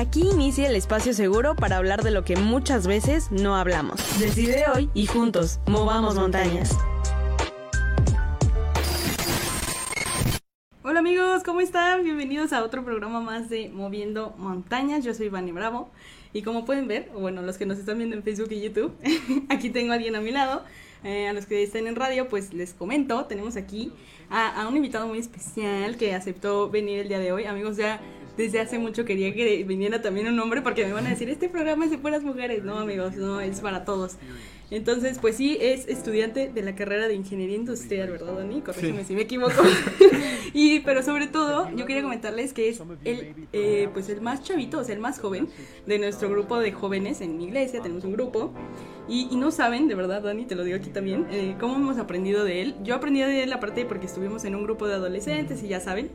Aquí inicia el espacio seguro para hablar de lo que muchas veces no hablamos. Decide hoy y juntos, movamos montañas. Hola amigos, ¿cómo están? Bienvenidos a otro programa más de Moviendo Montañas. Yo soy Vani Bravo y como pueden ver, o bueno, los que nos están viendo en Facebook y YouTube, aquí tengo a alguien a mi lado. Eh, a los que estén en radio, pues les comento, tenemos aquí a, a, un invitado muy especial que aceptó venir el día de hoy. Amigos, ya desde hace mucho quería que viniera también un hombre porque me van a decir, este programa es de puras mujeres. No, amigos, no, es para todos. Entonces, pues sí, es estudiante de la carrera de Ingeniería Industrial, ¿verdad, Dani? Corrígeme si me equivoco. y, pero sobre todo, yo quería comentarles que es el, eh, pues el más chavito, o sea, el más joven de nuestro grupo de jóvenes en mi iglesia, tenemos un grupo. Y, y no saben, de verdad, Dani, te lo digo aquí también, eh, cómo hemos aprendido de él. Yo aprendí de él aparte porque estuvimos en un grupo de adolescentes y ya saben,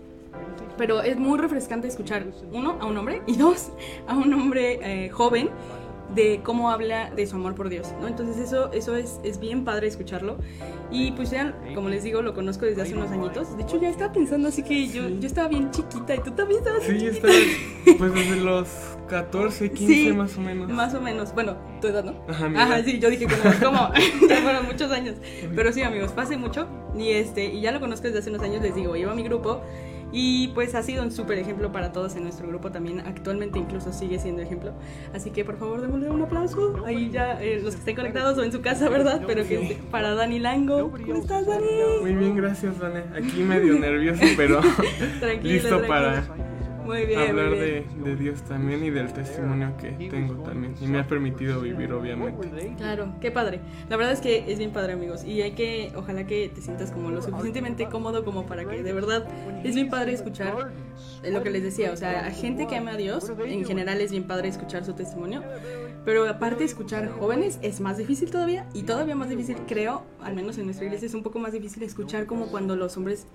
pero es muy refrescante escuchar, uno, a un hombre y dos, a un hombre eh, joven de cómo habla de su amor por Dios, ¿no? Entonces eso, eso es, es bien padre escucharlo. Y pues ya, como les digo, lo conozco desde hace unos añitos. De hecho, ya estaba pensando así que yo, yo estaba bien chiquita y tú también estabas Sí, estaba pues desde los 14, 15 Sí, más o menos. Más o menos. Bueno, tu edad, ¿no? Ajá, Ajá, sí, yo dije como, ¿cómo? ya fueron muchos años. Pero sí, amigos, pasé mucho. Y este, y ya lo conozco desde hace unos años, les digo, llevo a mi grupo. Y pues ha sido un súper ejemplo para todos en nuestro grupo también. Actualmente incluso sigue siendo ejemplo. Así que por favor démosle un aplauso. Ahí ya eh, los que estén conectados o en su casa, ¿verdad? Pero que para Dani Lango. ¿Cómo estás, Dani? Muy bien, gracias, Vane. Aquí medio nervioso, pero listo tranquilo. para Muy bien, hablar muy de, bien. de Dios también y del testimonio que tengo también. Y me ha permitido vivir, obviamente. Claro, qué padre. La verdad es que es bien padre, amigos. Y hay que, ojalá que te sientas como lo suficientemente cómodo como para que de verdad es bien padre escuchar lo que les decía. O sea, a gente que ama a Dios, en general es bien padre escuchar su testimonio. Pero aparte de escuchar jóvenes es más difícil todavía. Y todavía más difícil, creo, al menos en nuestra iglesia, es un poco más difícil escuchar como cuando los hombres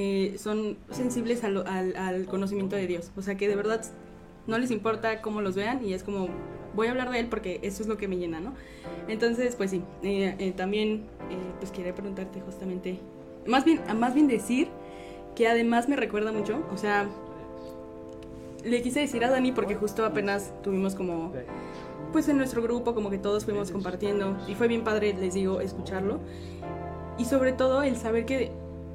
eh, son sensibles a lo- al, al conocimiento de Dios. O sea, que de verdad no les importa cómo los vean y es como voy a hablar de él porque eso es lo que me llena, ¿no? Entonces, pues sí, eh, eh, también eh, pues quería preguntarte justamente, más bien, más bien decir que además me recuerda mucho, o sea, le quise decir a Dani porque justo apenas tuvimos como, pues en nuestro grupo como que todos fuimos compartiendo y fue bien padre, les digo, escucharlo y sobre todo el saber que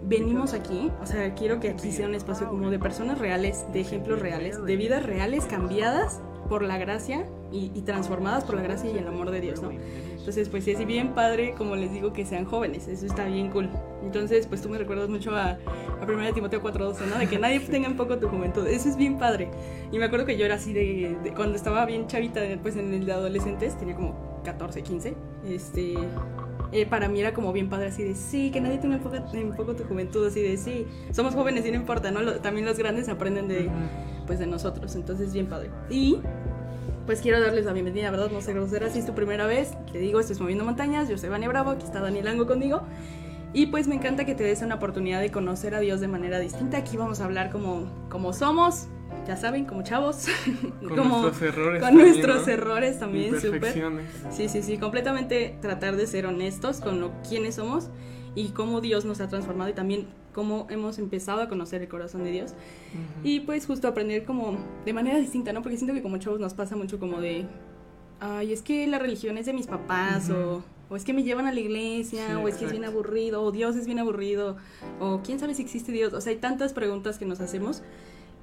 venimos aquí, o sea, quiero que aquí sea un espacio como de personas reales, de ejemplos reales, de vidas reales cambiadas por la gracia y, y transformadas por la gracia y el amor de Dios, ¿no? Entonces, pues es bien padre, como les digo, que sean jóvenes, eso está bien cool. Entonces, pues tú me recuerdas mucho a, a 1 Timoteo 4.12, ¿no? De que nadie tenga en poco tu juventud, eso es bien padre. Y me acuerdo que yo era así de, de- cuando estaba bien chavita, pues en el de adolescentes, tenía como 14, 15, este... eh, para mí era como bien padre así de sí, que nadie tenga en poco, en poco tu juventud, así de sí, somos jóvenes y no importa, ¿no? Lo- también los grandes aprenden de, pues, de nosotros, entonces bien padre. Y pues quiero darles la bienvenida, ¿verdad? No sé grosera, si es tu primera vez, te digo, esto es Moviendo Montañas, yo soy Vania Bravo, aquí está Daniel Ango conmigo. Y pues me encanta que te des una oportunidad de conocer a Dios de manera distinta. Aquí vamos a hablar como, como somos, ya saben, como chavos. Con como, nuestros errores. Con también, nuestros ¿no? errores también, súper. Sí, sí, sí, completamente tratar de ser honestos con lo quiénes somos y cómo Dios nos ha transformado y también cómo hemos empezado a conocer el corazón de Dios. Ujú. Y pues justo aprender como de manera distinta, ¿no? Porque siento que como chavos nos pasa mucho como de, ay, es que la religión es de mis papás Ujú. o, o es que me llevan a la iglesia Sí, o es que es bien aburrido o Dios es bien aburrido o quién sabe si existe Dios. O sea, hay tantas preguntas que nos hacemos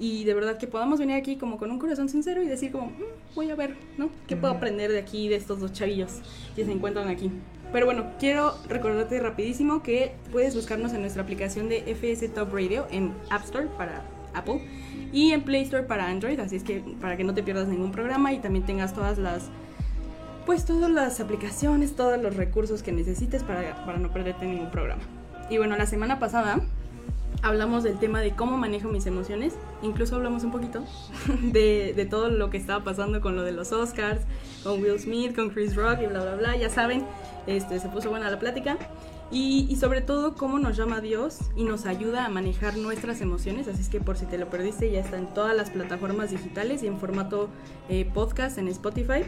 y de verdad que podamos venir aquí como con un corazón sincero y decir como, "Mm, voy a ver, ¿no? ¿Qué puedo aprender de aquí, de estos dos chavillos que se encuentran aquí? Pero bueno, quiero recordarte rapidísimo que puedes buscarnos en nuestra aplicación de FS Top Radio en App Store para Apple y en Play Store para Android, así es que para que no te pierdas ningún programa y también tengas todas las pues todas las aplicaciones, todos los recursos que necesites para, para no perderte ningún programa. Y bueno, la semana pasada hablamos del tema de cómo manejo mis emociones, incluso hablamos un poquito de, todo lo que estaba pasando con lo de los Oscars, con Will Smith, con Chris Rock y bla, bla, bla, ya saben, este, se puso buena la plática. Y, y sobre todo cómo nos llama Dios y nos ayuda a manejar nuestras emociones. Así es que por si te lo perdiste, ya está en todas las plataformas digitales y en formato eh, podcast en Spotify.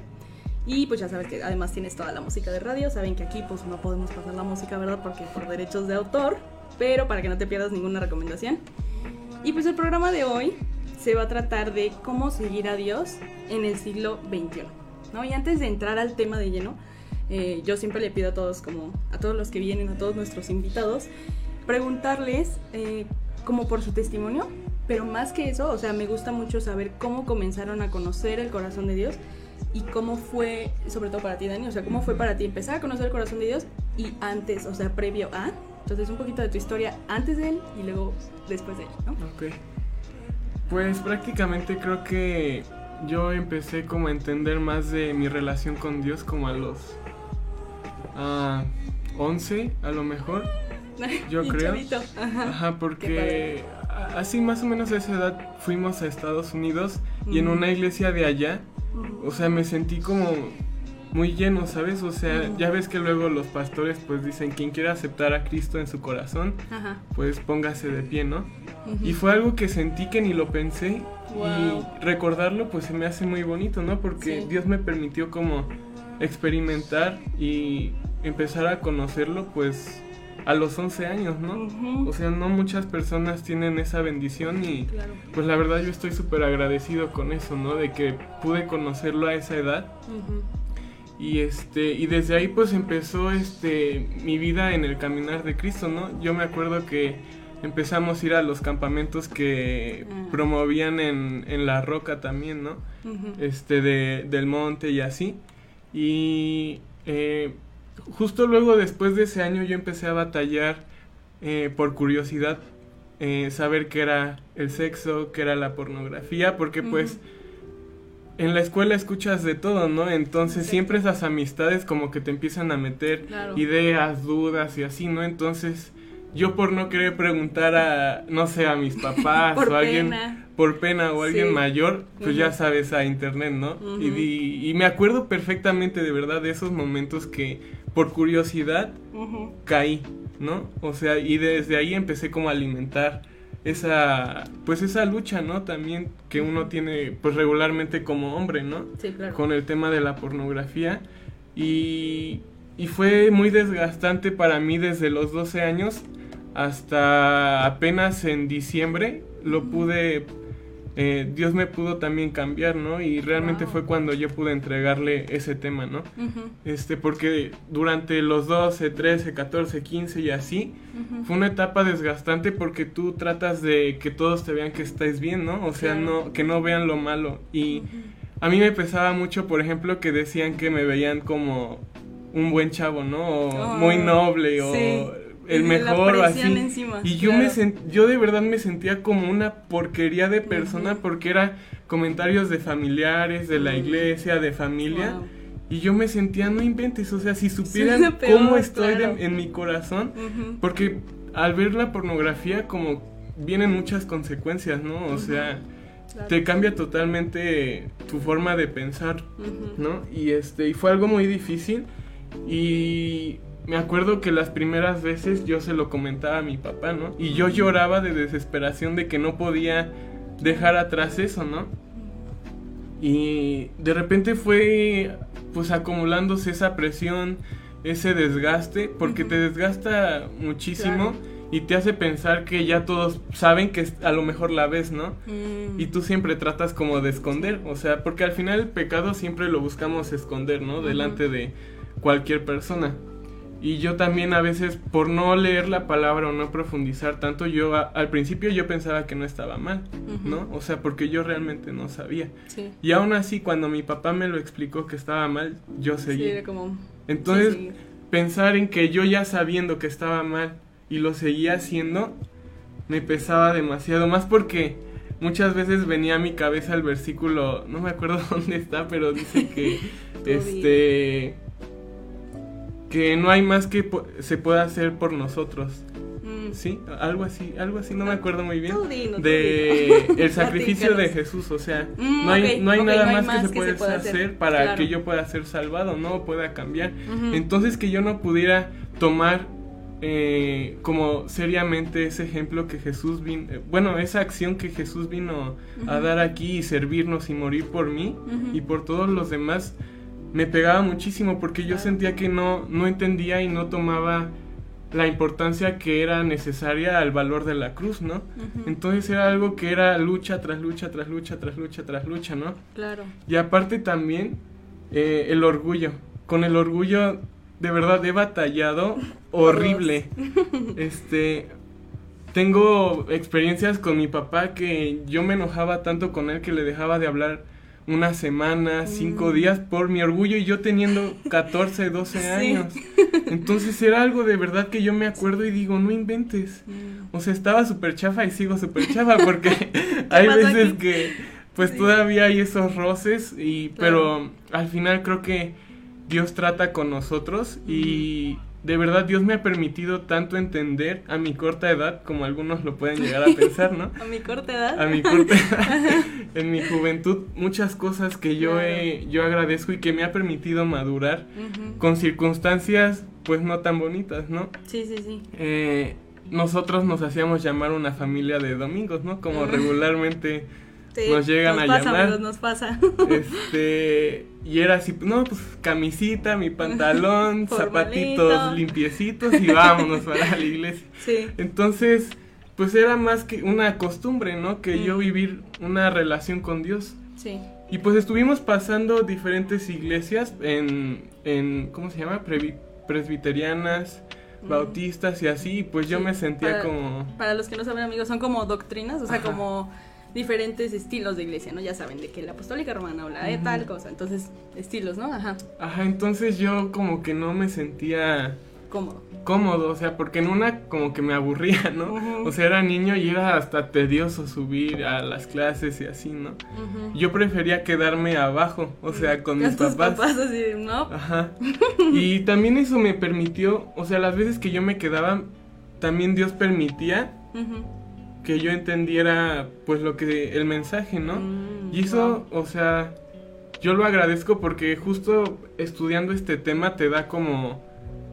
Y pues ya sabes que además tienes toda la música de radio. Saben que aquí pues no podemos pasar la música, ¿verdad? Porque por derechos de autor. Pero para que no te pierdas ninguna recomendación. Y pues el programa de hoy se va a tratar de cómo seguir a Dios en el siglo XXI. ¿no? Y antes de entrar al tema de lleno, eh, yo siempre le pido a todos, como a todos los que vienen, a todos nuestros invitados, preguntarles eh, como por su testimonio, pero más que eso, o sea, me gusta mucho saber cómo comenzaron a conocer el corazón de Dios y cómo fue, sobre todo para ti, Dani, o sea, cómo fue para ti empezar a conocer el corazón de Dios y antes, o sea, previo a. Entonces, un poquito de tu historia antes de él y luego después de él, ¿no? Ok. Pues prácticamente creo que yo empecé como a entender más de mi relación con Dios como a los 11 a lo mejor. Yo creo. Ajá, Ajá porque así más o menos a esa edad fuimos a Estados Unidos y en una iglesia de allá, o sea, me sentí como muy lleno, ¿sabes? O sea, ya ves que luego los pastores pues dicen, quien quiera aceptar a Cristo en su corazón, pues póngase de pie, ¿no? Y fue algo que sentí que ni lo pensé y recordarlo pues se me hace muy bonito, ¿no? Porque Dios me permitió como experimentar y empezar a conocerlo pues a los 11 años, ¿no? O sea, no muchas personas tienen esa bendición y pues la verdad yo estoy súper agradecido con eso, ¿no? De que pude conocerlo a esa edad. Y este y desde ahí pues empezó este mi vida en el caminar de Cristo, ¿no? Yo me acuerdo que empezamos a ir a los campamentos que ah. promovían en, en, La Roca también, ¿no? Este de, del monte y así. Y eh, justo luego después de ese año yo empecé a batallar eh, por curiosidad, eh, saber qué era el sexo, qué era la pornografía, porque pues en la escuela escuchas de todo, ¿no? Entonces siempre esas amistades como que te empiezan a meter ideas, dudas y así, ¿no? Entonces yo por no querer preguntar a, no sé, a mis papás o a alguien por pena o alguien mayor, pues ya sabes a internet, ¿no? y, y, me acuerdo perfectamente de verdad de esos momentos que por curiosidad caí, ¿no? O sea, y desde ahí empecé como a alimentar esa pues esa lucha, ¿no? También que uno tiene pues regularmente como hombre, ¿no? Sí, claro. Con el tema de la pornografía y y fue muy desgastante para mí desde los 12 años hasta apenas en diciembre lo pude eh, Dios me pudo también cambiar, ¿no? Y realmente fue cuando yo pude entregarle ese tema, ¿no? Este, porque durante los 12, 13, 14, 15 y así, fue una etapa desgastante porque tú tratas de que todos te vean que estáis bien, ¿no? O sea, no, que no vean lo malo. Y a mí me pesaba mucho, por ejemplo, que decían que me veían como un buen chavo, ¿no? O muy oh, noble, o el mejor o así. y yo me yo de verdad me sentía como una porquería de persona porque era comentarios de familiares, de la iglesia, de familia. Y yo me sentía, no inventes, o sea, si supieran cómo estoy en mi corazón, porque al ver la pornografía como vienen muchas consecuencias, ¿no? O sea, te cambia totalmente tu forma de pensar, ¿no? Y este, y fue algo muy difícil y me acuerdo que las primeras veces yo se lo comentaba a mi papá, ¿no? Y yo lloraba de desesperación de que no podía dejar atrás eso, ¿no? Y de repente fue pues acumulándose esa presión, ese desgaste, porque te desgasta muchísimo y te hace pensar que ya todos saben que a lo mejor la ves, ¿no? Mm. Y tú siempre tratas como de esconder, o sea, porque al final el pecado siempre lo buscamos esconder, ¿no? Delante de cualquier persona. Y yo también a veces, por no leer la palabra o no profundizar tanto, yo al principio yo pensaba que no estaba mal, ¿no? O sea, porque yo realmente no sabía. Y aún así, cuando mi papá me lo explicó que estaba mal, yo seguí. Sí, como... Entonces, pensar en que yo ya sabiendo que estaba mal y lo seguía haciendo, me pesaba demasiado. Más porque muchas veces venía a mi cabeza el versículo, no me acuerdo dónde está, pero dice que, este que no hay más que se pueda hacer por nosotros. Mm. Sí, algo así, algo así, no me acuerdo muy bien. de el sacrificio de Jesús, o sea, mm, no hay, no hay nada más, que, se, puede hacer, para que yo pueda ser salvado, no pueda cambiar. Entonces que yo no pudiera tomar eh, como seriamente ese ejemplo que Jesús vino, eh, bueno, esa acción que Jesús vino a dar aquí y servirnos y morir por mí y por todos los demás me pegaba muchísimo porque yo sentía que no, no entendía y no tomaba la importancia que era necesaria al valor de la cruz, ¿no? Entonces era algo que era lucha tras lucha, tras lucha, tras lucha, tras lucha, ¿no? Claro. Y aparte también eh, el orgullo. Con el orgullo, de verdad, he batallado horrible. este, tengo experiencias con mi papá que yo me enojaba tanto con él que le dejaba de hablar una semana, cinco Mm. días por mi orgullo y yo teniendo 14, 12 Sí. años. Entonces era algo de verdad que yo me acuerdo y digo, no inventes. Mm. O sea, estaba súper chafa y sigo súper chafa porque hay veces aquí? que pues Sí. todavía hay esos roces y Claro. pero al final creo que Dios trata con nosotros y de verdad Dios me ha permitido tanto entender a mi corta edad como algunos lo pueden llegar a pensar, ¿no? A mi corta edad. A mi corta edad, en mi juventud, muchas cosas que yo he, yo agradezco y que me ha permitido madurar con circunstancias pues no tan bonitas, ¿no? Sí, sí, sí. eh, nosotros nos hacíamos llamar una familia de domingos, ¿no? Como regularmente, Sí, Nos llegan nos a pasa, llamar. amigos, nos pasa. este, y era así, no, pues camisita, mi pantalón, zapatitos limpiecitos y vámonos para la iglesia. Sí. Entonces, pues era más que una costumbre, ¿no? Que yo vivir una relación con Dios. Sí. Y pues estuvimos pasando diferentes iglesias en, en ¿cómo se llama? Presbiterianas, bautistas y así, y pues yo Sí, me sentía para- como... Para los que no saben, amigos, son como doctrinas, o sea, Ajá. como diferentes estilos de iglesia, ¿no? Ya saben, de que la apostólica romana o la de tal cosa. Entonces, estilos, ¿no? Ajá. Ajá, entonces yo como que no me sentía Cómodo. cómodo, o sea, porque en una como que me aburría, ¿no? O sea, era niño y era hasta tedioso subir a las clases y así, ¿no? Ujú. Yo prefería quedarme abajo, o sea, con mis tus papás. así, ¿no? Ajá. Y también eso me permitió, o sea, las veces que yo me quedaba, también Dios permitía Ujú. Que yo entendiera pues lo que el mensaje, ¿no? Mm, Y eso, o sea, yo lo agradezco porque justo estudiando este tema te da como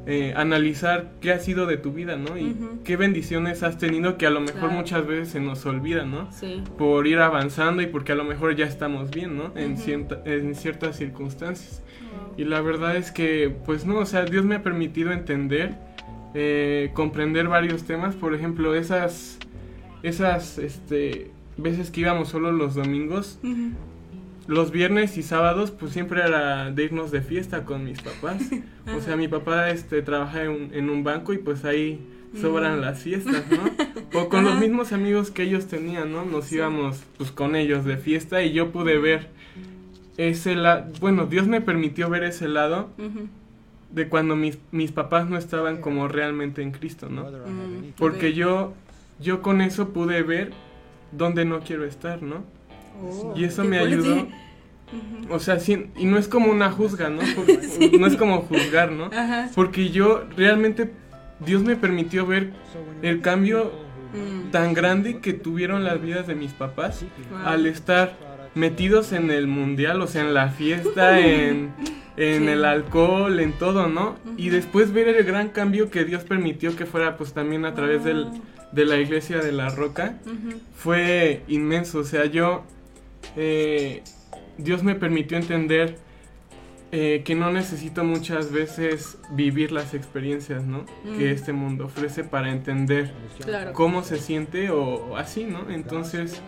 eh, analizar qué ha sido de tu vida, ¿no? Y qué bendiciones has tenido que a lo mejor Claro. muchas veces se nos olvida, ¿no? Sí. Por ir avanzando y porque a lo mejor ya estamos bien, ¿no? En, cierta- en ciertas circunstancias. Y la verdad es que, pues no, o sea, Dios me ha permitido entender, eh, comprender varios temas, por ejemplo, esas, esas, este, veces que íbamos solo los domingos, los viernes y sábados, pues siempre era de irnos de fiesta con mis papás. o sea, mi papá, este, trabaja en, en un banco y pues ahí sobran las fiestas, ¿no? O con los mismos amigos que ellos tenían, ¿no? Nos Sí. íbamos, pues, con ellos de fiesta y yo pude ver ese lado, bueno, Dios me permitió ver ese lado de cuando mis, mis papás no estaban como realmente en Cristo, ¿no? Mm, Porque yo, yo con eso pude ver dónde no quiero estar, ¿no? Oh, Y eso me ayudó. O sea, sí, y no es como una juzga, ¿no? Por- No es como juzgar, ¿no? Ajá. Porque yo realmente, Dios me permitió ver el cambio Mm. tan grande que tuvieron las vidas de mis papás Wow. al estar metidos en el mundial, o sea, en la fiesta, en, en Sí. el alcohol, en todo, ¿no? Y después ver el gran cambio que Dios permitió que fuera pues también a través del. De la iglesia de la roca, fue inmenso, o sea, yo, eh, Dios me permitió entender eh, que no necesito muchas veces vivir las experiencias, ¿no? Que este mundo ofrece para entender Claro. cómo se siente o, o así, ¿no? Entonces,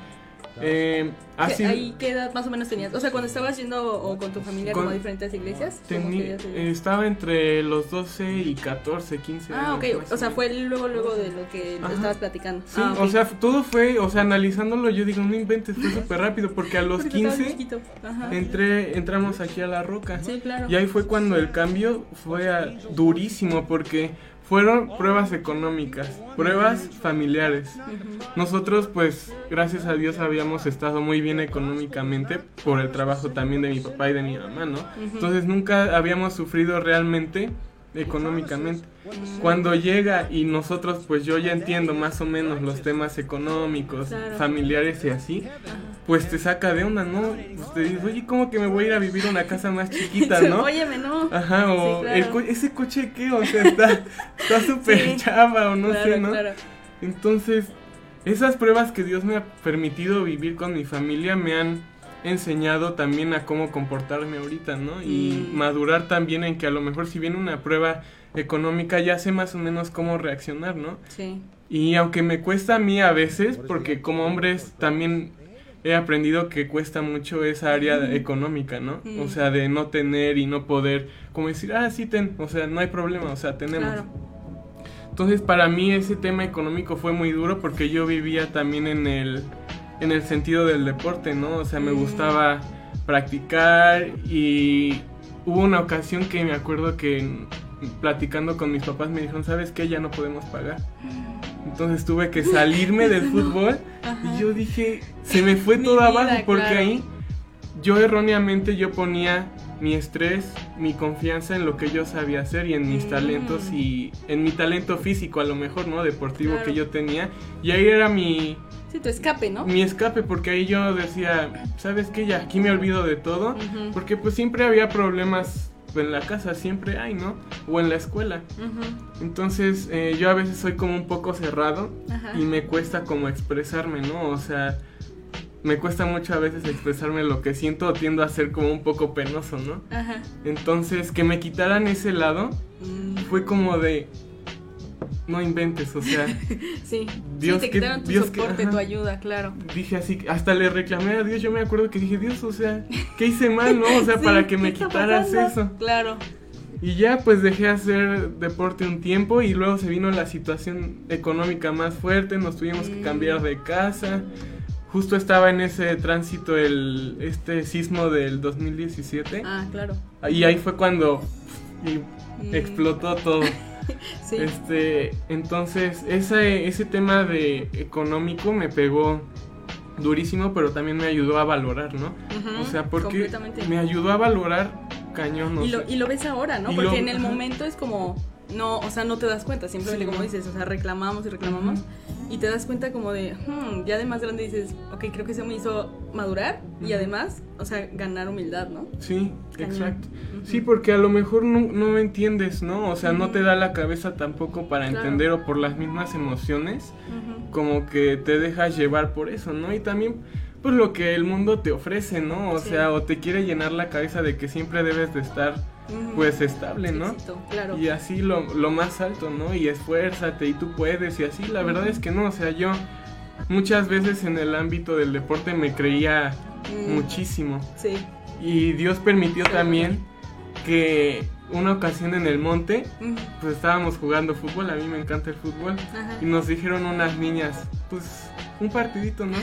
eh, ¿Qué- así ¿Ahí qué edad más o menos tenías? O sea, cuando estabas yendo o con tu familia como Con- a diferentes iglesias. ¿cómo tení- estaba entre los 12 y 14, 15 Ah, años. ok. más O o sea, fue luego, luego de lo que Ajá. estabas platicando. Sí, Ah, o ok. sea, todo fue, o sea, analizándolo, yo digo, no inventes, fue súper rápido, porque a los Porque estabas 15 chiquito. Ajá. entré, entramos aquí a la roca. Sí, claro. Y ahí fue cuando el cambio fue ah, durísimo, porque fueron pruebas económicas, pruebas familiares. Nosotros, pues, gracias a Dios habíamos estado muy bien económicamente por el trabajo también de mi papá y de mi mamá, ¿no? Entonces nunca habíamos sufrido realmente económicamente. Cuando llega y nosotros, pues yo ya entiendo más o menos los temas económicos, Claro. familiares y así, pues te saca de onda, ¿no? Pues te dices, oye, ¿cómo que me voy a ir a vivir a una casa más chiquita, no? Óyeme, no. Ajá, o Sí, claro. el co- ese coche qué, o sea, está está súper Sí. chava o no claro, sé, ¿no? claro. Entonces, esas pruebas que Dios me ha permitido vivir con mi familia me han enseñado también a cómo comportarme ahorita, ¿no? Y Mm. madurar también en que a lo mejor si viene una prueba económica ya sé más o menos cómo reaccionar, ¿no? Sí. Y aunque me cuesta a mí a veces, porque como hombres también he aprendido que cuesta mucho esa área económica, ¿no? Mm. O sea, de no tener y no poder, como decir, ah, sí, ten, o sea, no hay problema, o sea, tenemos. Claro. Entonces, para mí ese tema económico fue muy duro porque yo vivía también en el, en el sentido del deporte, ¿no? O sea, me gustaba practicar y hubo una ocasión que me acuerdo que platicando con mis papás me dijeron, ¿sabes qué? Ya no podemos pagar. Entonces tuve que salirme del fútbol Ajá. y yo dije, se me fue todo vida, abajo porque claro. ahí yo erróneamente yo ponía mi estrés, mi confianza en lo que yo sabía hacer y en mis Mm. talentos y en mi talento físico a lo mejor, ¿no? Deportivo Claro. que yo tenía. Y ahí era mi, Sí, tu escape, ¿no? mi escape porque ahí yo decía, ¿sabes qué? Ya aquí me olvido de todo. Porque pues siempre había problemas en la casa, siempre hay, ¿no? O en la escuela. Entonces eh, yo a veces soy como un poco cerrado Ajá. y me cuesta como expresarme, ¿no? O sea, me cuesta mucho a veces expresarme lo que siento o tiendo a ser como un poco penoso, ¿no? Ajá. Entonces, que me quitaran ese lado Mm, fue como de no inventes, o sea, Sí. Dios, sí, te ¿qué- quitaron tu Dios, soporte, ajá. tu ayuda, claro. dije así, hasta le reclamé a Dios, yo me acuerdo que dije, Dios, o sea, ¿qué hice mal, no? O sea, Sí, para que ¿qué me quitaras pasando? eso. Claro. Y ya pues dejé hacer deporte un tiempo y luego se vino la situación económica más fuerte, nos tuvimos que cambiar de casa. Justo estaba en ese tránsito el este sismo del 2017 Ah, claro. y ahí fue cuando y Mm. explotó todo. Sí. Este, entonces ese ese tema de económico me pegó durísimo, pero también me ayudó a valorar, ¿no? O sea, porque me ayudó a valorar cañón, Y lo, y lo ves ahora, ¿no? Y Porque lo- en el momento es como, no, o sea, no te das cuenta, simplemente Sí, como dices, o sea, reclamamos y reclamamos y te das cuenta como de, hmm, ya de más grande dices, ok, creo que eso me hizo madurar y además, o sea, ganar humildad, ¿no? Sí, Cañón. exacto. Sí, porque a lo mejor no, no entiendes, ¿no? O sea, no te da la cabeza tampoco para Claro. entender o por las mismas emociones, como que te dejas llevar por eso, ¿no? Y también, pues lo que el mundo te ofrece, ¿no? O Sí. sea, o te quiere llenar la cabeza de que siempre debes de estar, pues, estable, ¿no? Éxito, claro. Y así lo, lo más alto, ¿no? Y esfuérzate y tú puedes y así. La verdad es que no, o sea, yo muchas veces en el ámbito del deporte me creía Mm, muchísimo. Sí. Y Dios permitió también que una ocasión en el monte, pues estábamos jugando fútbol, a mí me encanta el fútbol, Ajá. y nos dijeron unas niñas, pues un partidito, ¿no?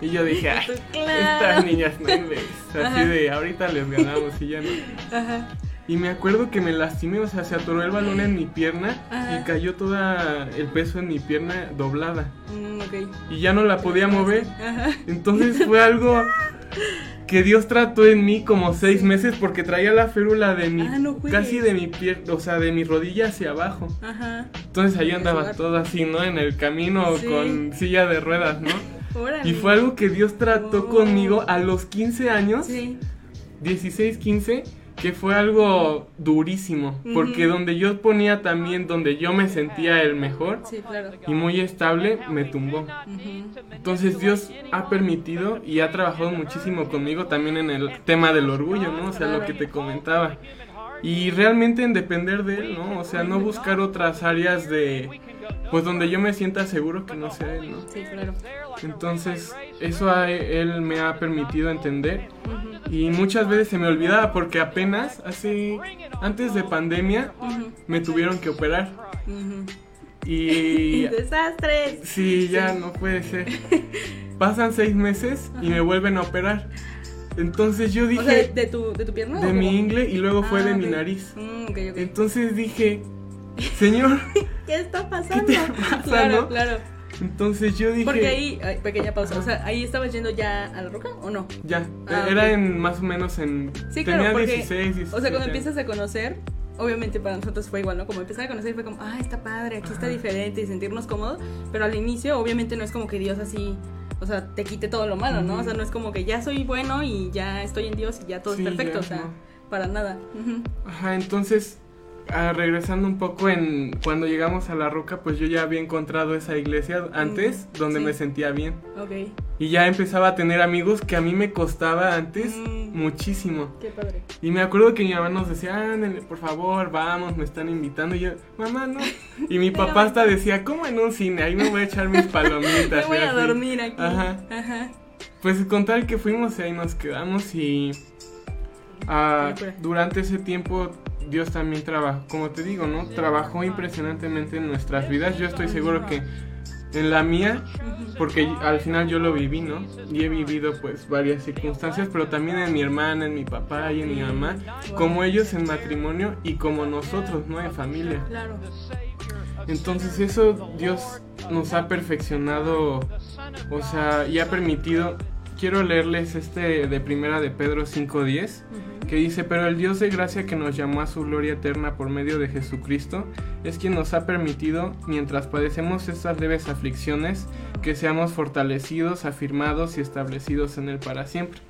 Y yo dije, "Ay, Claro. estas niñas no inventes", así Ajá. de ahorita les ganamos y ya no. Ajá. Y me acuerdo que me lastimé, o sea, se atoró el balón en mi pierna Ajá. y cayó todo el peso en mi pierna doblada. Mm. Y ya no la podía mover. Ajá. Entonces fue algo que Dios trató en mí como seis meses porque traía la férula de mi, Ah, no casi de mi pierna, o sea, de mi rodilla hacia abajo. Ajá. Entonces ahí andaba todo así, ¿no? En el camino Sí. con silla de ruedas, ¿no? Órale. Y fue algo que Dios trató Oh. conmigo a los 15 años, Sí. 16, 15, que fue algo durísimo, porque donde yo ponía también, donde yo me sentía el mejor Sí, claro. y muy estable, me tumbó. Entonces Dios ha permitido y ha trabajado muchísimo conmigo también en el tema del orgullo, ¿no? O sea, lo que te comentaba. Y realmente en depender de Él, ¿no? O sea, no buscar otras áreas de, pues donde yo me sienta seguro que no sea Él, ¿no? Sí, claro. Entonces, eso a Él me ha permitido entender. Y muchas veces se me olvidaba porque apenas hace, antes de pandemia, me tuvieron que operar. Ujú. Y Desastres. Sí, ya no puede ser. Pasan seis meses y me vuelven a operar. Entonces yo O sea, dije de tu, de tu pierna. de mi ingle y luego fue Ah, de ok. mi nariz. Mm. Entonces dije, Señor, ¿Qué está pasando? ¿Qué te pasa, claro, no? claro. Entonces yo dije, Porque ahí, ay, pequeña pausa. O sea, ahí estabas yendo ya a la roca o no? ya, Ah, era ok. en más o menos en Sí, tenía claro, porque, 16, 17. O sea, cuando empiezas a conocer, obviamente para nosotros fue igual, ¿no? Como empezar a conocer fue como, ah, está padre, aquí está diferente y sentirnos cómodos. Pero al inicio, obviamente, no es como que Dios así, o sea, te quite todo lo malo, ¿no? O sea, no es como que ya soy bueno y ya estoy en Dios y ya todo Sí, es perfecto. ya, o sea, no. para nada. Ajá, entonces ah, regresando un poco en cuando llegamos a la roca, pues yo ya había encontrado esa iglesia antes Mm, donde sí. me sentía bien. Ok. Y ya empezaba a tener amigos que a mí me costaba antes Mm. muchísimo. Qué padre. Y me acuerdo que mi mamá nos decía, ándale, por favor, vamos, me están invitando. Y yo, mamá, no. Y mi papá hasta decía, ¿cómo en un cine? Ahí me voy a echar mis palomitas. Me voy a así. dormir aquí. Ajá. Ajá. Pues con tal que fuimos y ahí nos quedamos y ah, durante ese tiempo Dios también trabajó, como te digo, ¿no? Trabajó impresionantemente en nuestras vidas. Yo estoy seguro que en la mía, porque al final yo lo viví, ¿no? Y he vivido pues varias circunstancias, pero también en mi hermana, en mi papá y en mi mamá, como ellos en matrimonio y como nosotros, ¿no? En familia. Entonces eso Dios nos ha perfeccionado, o sea, y ha permitido. Quiero leerles este de primera de Pedro 5:10, que dice, pero el Dios de gracia que nos llamó a su gloria eterna por medio de Jesucristo, es quien nos ha permitido, mientras padecemos estas leves aflicciones, que seamos fortalecidos, afirmados y establecidos en Él para siempre.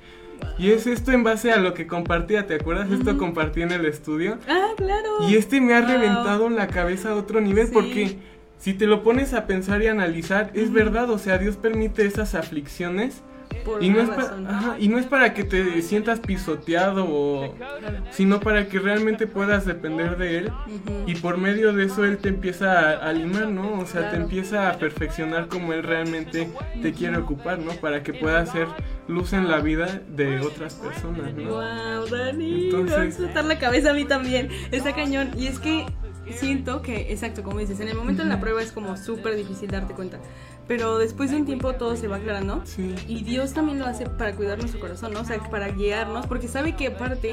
Y es esto en base a lo que compartía, ¿te acuerdas? Esto compartí en el estudio. Ah, claro. Y este me ha Wow. reventado la cabeza a otro nivel Sí. porque si te lo pones a pensar y analizar, es verdad, o sea, Dios permite esas aflicciones Por y no, es pa- razón. ajá, y no es para que te sientas pisoteado o sino para que realmente puedas depender de él y por medio de eso él te empieza a, a limar, ¿no? O sea, te empieza a perfeccionar como él realmente te quiere ocupar, ¿no? Para que puedas ser luz en la vida de otras personas, ¿no? Wow, Dani, Entonces- me va a la cabeza a mí también. Está cañón. Y es que siento que, exacto, como dices, en el momento de la prueba es como súper difícil darte cuenta. Pero después de un tiempo todo se va aclarando. Sí. Y Dios también lo hace para cuidar nuestro corazón, ¿no? O sea, para guiarnos, porque sabe que aparte,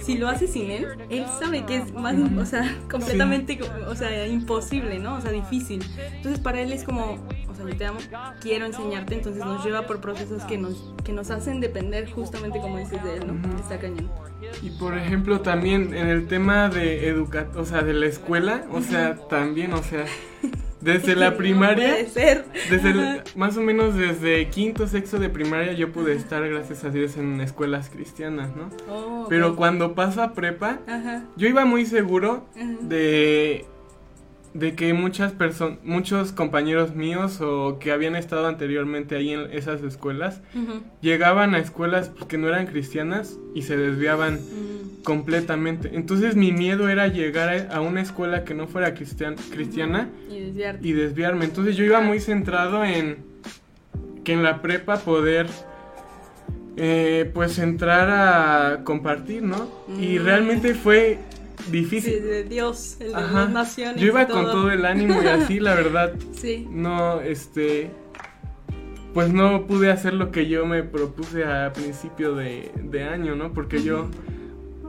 si lo hace sin Él, Él sabe que es más, o sea, completamente, o sea, imposible, ¿no? O sea, difícil. Entonces para Él es como, o sea, yo te amo, quiero enseñarte, entonces nos lleva por procesos que nos, que nos hacen depender justamente como dices de Él, ¿no? Ujú. Está cañón. Y por ejemplo también en el tema de educa o sea, de la escuela, o sea, también, o sea, desde la No primaria, puede ser. desde el- más o menos desde quinto, sexto de primaria yo pude estar, gracias a Dios, en escuelas cristianas, ¿no? Oh. Pero cuando paso a prepa, Ajá. yo iba muy seguro Ajá. de de que muchas personas, muchos compañeros míos o que habían estado anteriormente ahí en esas escuelas, llegaban a escuelas pues, que no eran cristianas y se desviaban Mm. completamente. Entonces mi miedo era llegar a, una escuela que no fuera cristian- cristiana y desviarme. Entonces yo iba muy centrado en que en la prepa poder eh, pues entrar a compartir, ¿no? Y Mm. realmente fue Sí, difícil. de Dios, el de Ajá. las naciones. Yo iba y con todo el ánimo y así, la verdad, Sí. no, este, pues no pude hacer lo que yo me propuse a principio de, de año, ¿no? Porque yo,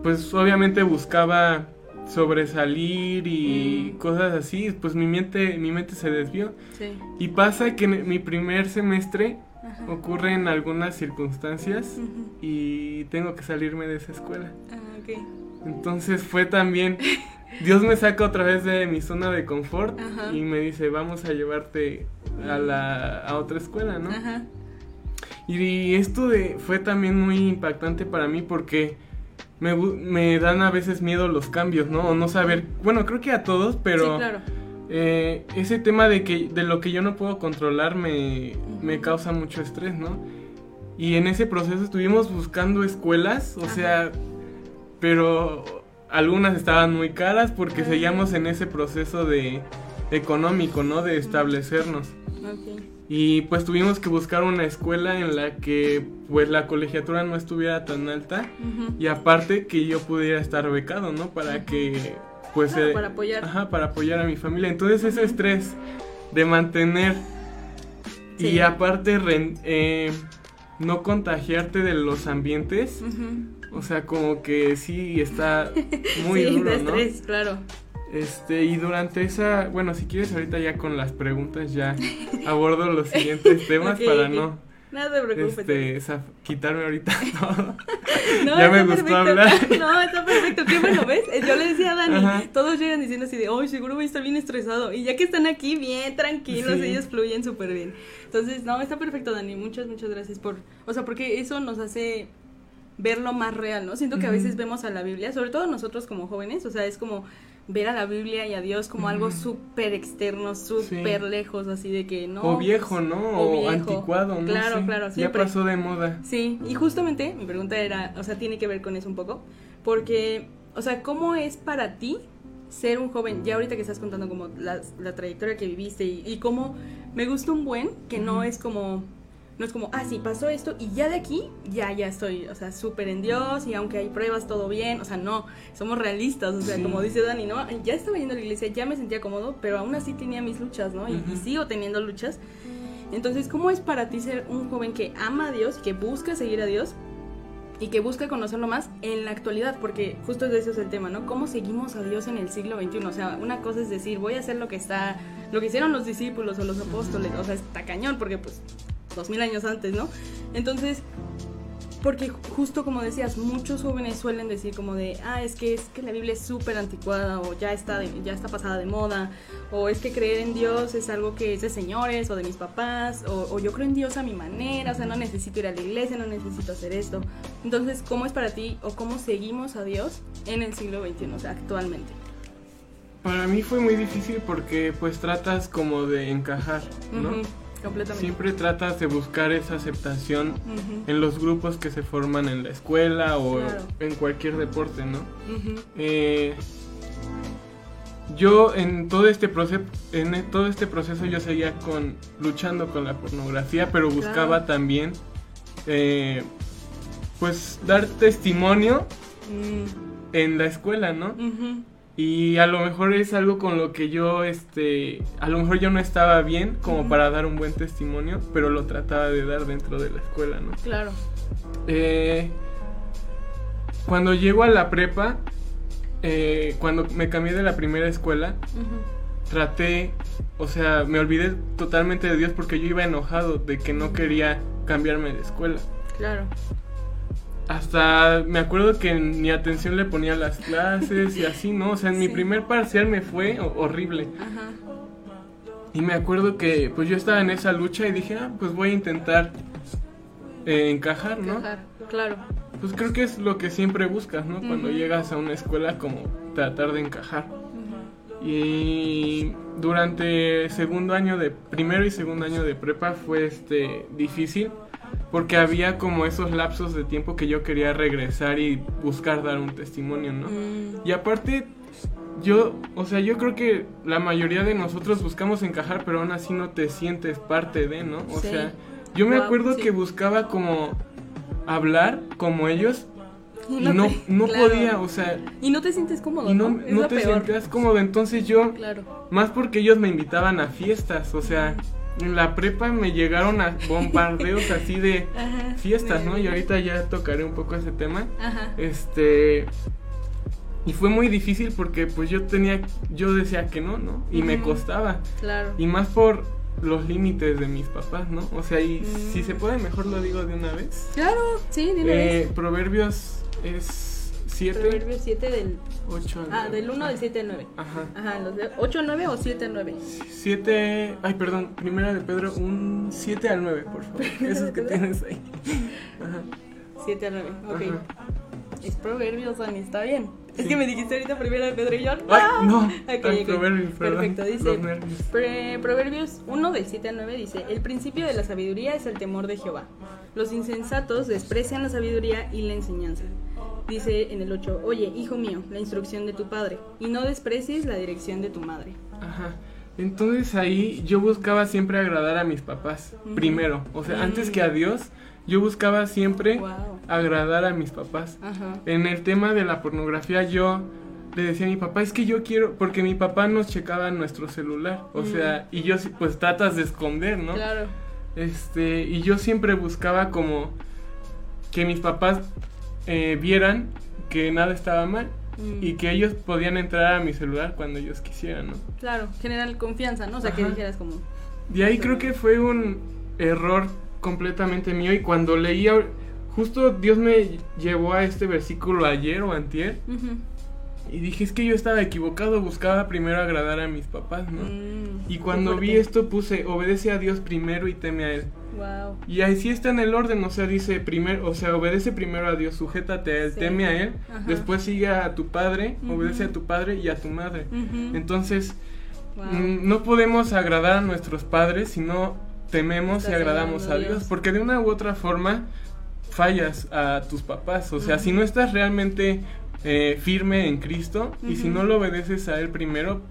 pues obviamente buscaba sobresalir y Mm. cosas así, pues mi mente, mi mente se desvió. Sí. Y pasa que en mi primer semestre Ajá. ocurren algunas circunstancias y tengo que salirme de esa escuela. Ah, ok. Entonces fue también, Dios me saca otra vez de mi zona de confort Ajá. y me dice, vamos a llevarte a, la, a otra escuela, ¿no? Ajá. Y esto de, fue también muy impactante para mí porque me, me dan a veces miedo los cambios, ¿no? O no saber, bueno, creo que a todos, pero sí, claro. eh, ese tema de, que, de lo que yo no puedo controlar me, me causa mucho estrés, ¿no? Y en ese proceso estuvimos buscando escuelas, o Ajá. sea, pero algunas estaban muy caras porque Ah. seguíamos en ese proceso de económico, ¿no? De establecernos. Y pues tuvimos que buscar una escuela en la que pues la colegiatura no estuviera tan alta y aparte que yo pudiera estar becado, ¿no? Para que pues Claro, eh, para apoyar. Ajá, para apoyar a mi familia. Entonces ese estrés de mantener y aparte ren- eh, no contagiarte de los ambientes, Ujú. O sea, como que sí está muy sí, duro, de ¿no? estrés, claro. Este, y durante esa, bueno, si quieres ahorita ya con las preguntas ya abordo los siguientes temas para no No te preocupes. este, zaf- quitarme ahorita todo. No, ya me gustó perfecto. hablar. No, está perfecto. Qué bueno, ¿ves? Yo le decía a Dani, Ajá. todos llegan diciendo así de, oh, seguro voy a estar bien estresado. Y ya que están aquí, bien tranquilos, Sí. ellos fluyen súper bien. Entonces, no, está perfecto, Dani. Muchas, muchas gracias por. O sea, porque eso nos hace verlo más real, ¿no? Siento que a veces vemos a la Biblia, sobre todo nosotros como jóvenes, o sea, es como ver a la Biblia y a Dios como algo súper externo, súper lejos, así de que no. O viejo, ¿no? O, anticuado, ¿no? Claro, claro. Ya pasó de moda. Sí, y justamente mi pregunta era, o sea, tiene que ver con eso un poco, porque, o sea, ¿cómo es para ti ser un joven, ya ahorita que estás contando como la, trayectoria que viviste y, y cómo me gusta un buen, que no es como no es como, ah, sí, pasó esto y ya de aquí, ya, ya estoy, o sea, súper en Dios y aunque hay pruebas, todo bien. O sea, no, somos realistas. O sea, como dice Dani, ¿no? Ya estaba yendo a la iglesia, ya me sentía cómodo, pero aún así tenía mis luchas, ¿no? y, sigo teniendo luchas. Entonces, ¿cómo es para ti ser un joven que ama a Dios, que busca seguir a Dios y que busca conocerlo más en la actualidad? Porque justo de eso es el tema, ¿no? ¿Cómo seguimos a Dios en el siglo XXI? O sea, una cosa es decir, voy a hacer lo que está, lo que hicieron los discípulos o los apóstoles. O sea, está cañón, porque pues dos mil años antes, ¿no? Entonces, porque justo como decías, muchos jóvenes suelen decir como de, ah, es que es que la Biblia es súper anticuada o ya está, ya está pasada de moda, o es que creer en Dios es algo que es de señores o de mis papás, o, yo creo en Dios a mi manera, o sea, no necesito ir a la iglesia, no necesito hacer esto. Entonces, ¿cómo es para ti o cómo seguimos a Dios en el siglo XXI, o sea, actualmente? Para mí fue muy difícil porque pues tratas como de encajar, ¿no? Siempre tratas de buscar esa aceptación en los grupos que se forman en la escuela o en cualquier deporte, ¿no? Eh, yo en todo este proceso, en todo este proceso yo seguía con luchando con la pornografía, pero buscaba también, eh, pues, dar testimonio mm. en la escuela, ¿no? Y a lo mejor es algo con lo que yo, este, a lo mejor yo no estaba bien como para dar un buen testimonio, pero lo trataba de dar dentro de la escuela, ¿no? Claro. Eh, cuando llego a la prepa, eh, cuando me cambié de la primera escuela, traté, o sea, me olvidé totalmente de Dios porque yo iba enojado de que no quería cambiarme de escuela. Claro hasta me acuerdo que ni atención le ponía a las clases y así, ¿no? O sea, en mi primer parcial me fue horrible. Ajá. Y me acuerdo que pues yo estaba en esa lucha y dije, ah, pues voy a intentar eh, encajar, ¿no? Encajar, claro. Pues creo que es lo que siempre buscas, ¿no? Cuando llegas a una escuela como tratar de encajar. Y durante segundo año de primero y segundo año de prepa fue este difícil porque había como esos lapsos de tiempo que yo quería regresar y buscar dar un testimonio, ¿no? Mm. Y aparte, yo, o sea, yo creo que la mayoría de nosotros buscamos encajar, pero aún así no te sientes parte de, ¿no? O sea, yo me acuerdo que buscaba como hablar como ellos y no, no, podía, o sea... Y no te sientes cómodo, y no, no, te sientes cómodo, entonces yo... Claro. Más porque ellos me invitaban a fiestas, o sea... En la prepa me llegaron a bombardeos así de fiestas, ¿no? Y ahorita ya tocaré un poco ese tema. Ajá. Este y fue muy difícil porque pues yo tenía yo decía que no, ¿no? Y me costaba. Claro. Y más por los límites de mis papás, ¿no? O sea, y si mm. se puede mejor lo digo de una vez. Claro, sí, de una eh, vez. Proverbios es 7. Proverbios 7 del 8 al 9. Ah, del 1 al 7 al 9. Ajá. Ajá, los de 8 al 9 o 7 al 9. 7, ay, perdón, primera de Pedro, un 7 al 9, por favor. Esos que tienes ahí. Ajá. 7 al 9, ok. Ajá. Es Proverbios, Dani, está bien. Es que me dijiste ahorita primera de Pedro y yo. ¡Ay, ¡Ah! no! Okay, Proverbios, Perfecto, dice. Proverbios 1 del 7 al 9 dice: El principio de la sabiduría es el temor de Jehová. Los insensatos desprecian la sabiduría y la enseñanza dice en el 8, oye, hijo mío, la instrucción de tu padre, y no desprecies la dirección de tu madre. Ajá. Entonces ahí yo buscaba siempre agradar a mis papás, primero. O sea, antes que a. Dios, yo buscaba siempre agradar a mis papás. Ajá. En el tema de la pornografía yo le decía a mi papá, es que yo quiero, porque mi papá nos checaba nuestro celular. O sea, y yo pues tratas de esconder, ¿no? Claro. Este, y yo siempre buscaba como que mis papás eh, vieran que nada estaba mal y mm. que ellos podían entrar a mi celular cuando ellos quisieran, ¿no? Claro, generar confianza, ¿no? O sea, que dijeras como... De ahí creo que fue un error completamente mío y cuando leía, justo Dios me llevó a este versículo ayer o antier Y dije, es que yo estaba equivocado, buscaba primero agradar a mis papás, ¿no? Mm, Y cuando vi esto puse, obedece a Dios primero y teme a Él. Wow. Y así está en el orden, o sea, dice primero, o sea, obedece primero a Dios, sujétate a Él, Sí. teme a Él, Ajá. después sigue a tu padre, obedece a tu padre y a tu madre. Entonces, Wow. mm, no podemos agradar a nuestros padres si no tememos y agradamos a Dios, Dios. porque de una u otra forma fallas a tus papás, o sea, si no estás realmente eh, firme en Cristo y si no lo obedeces a Él primero,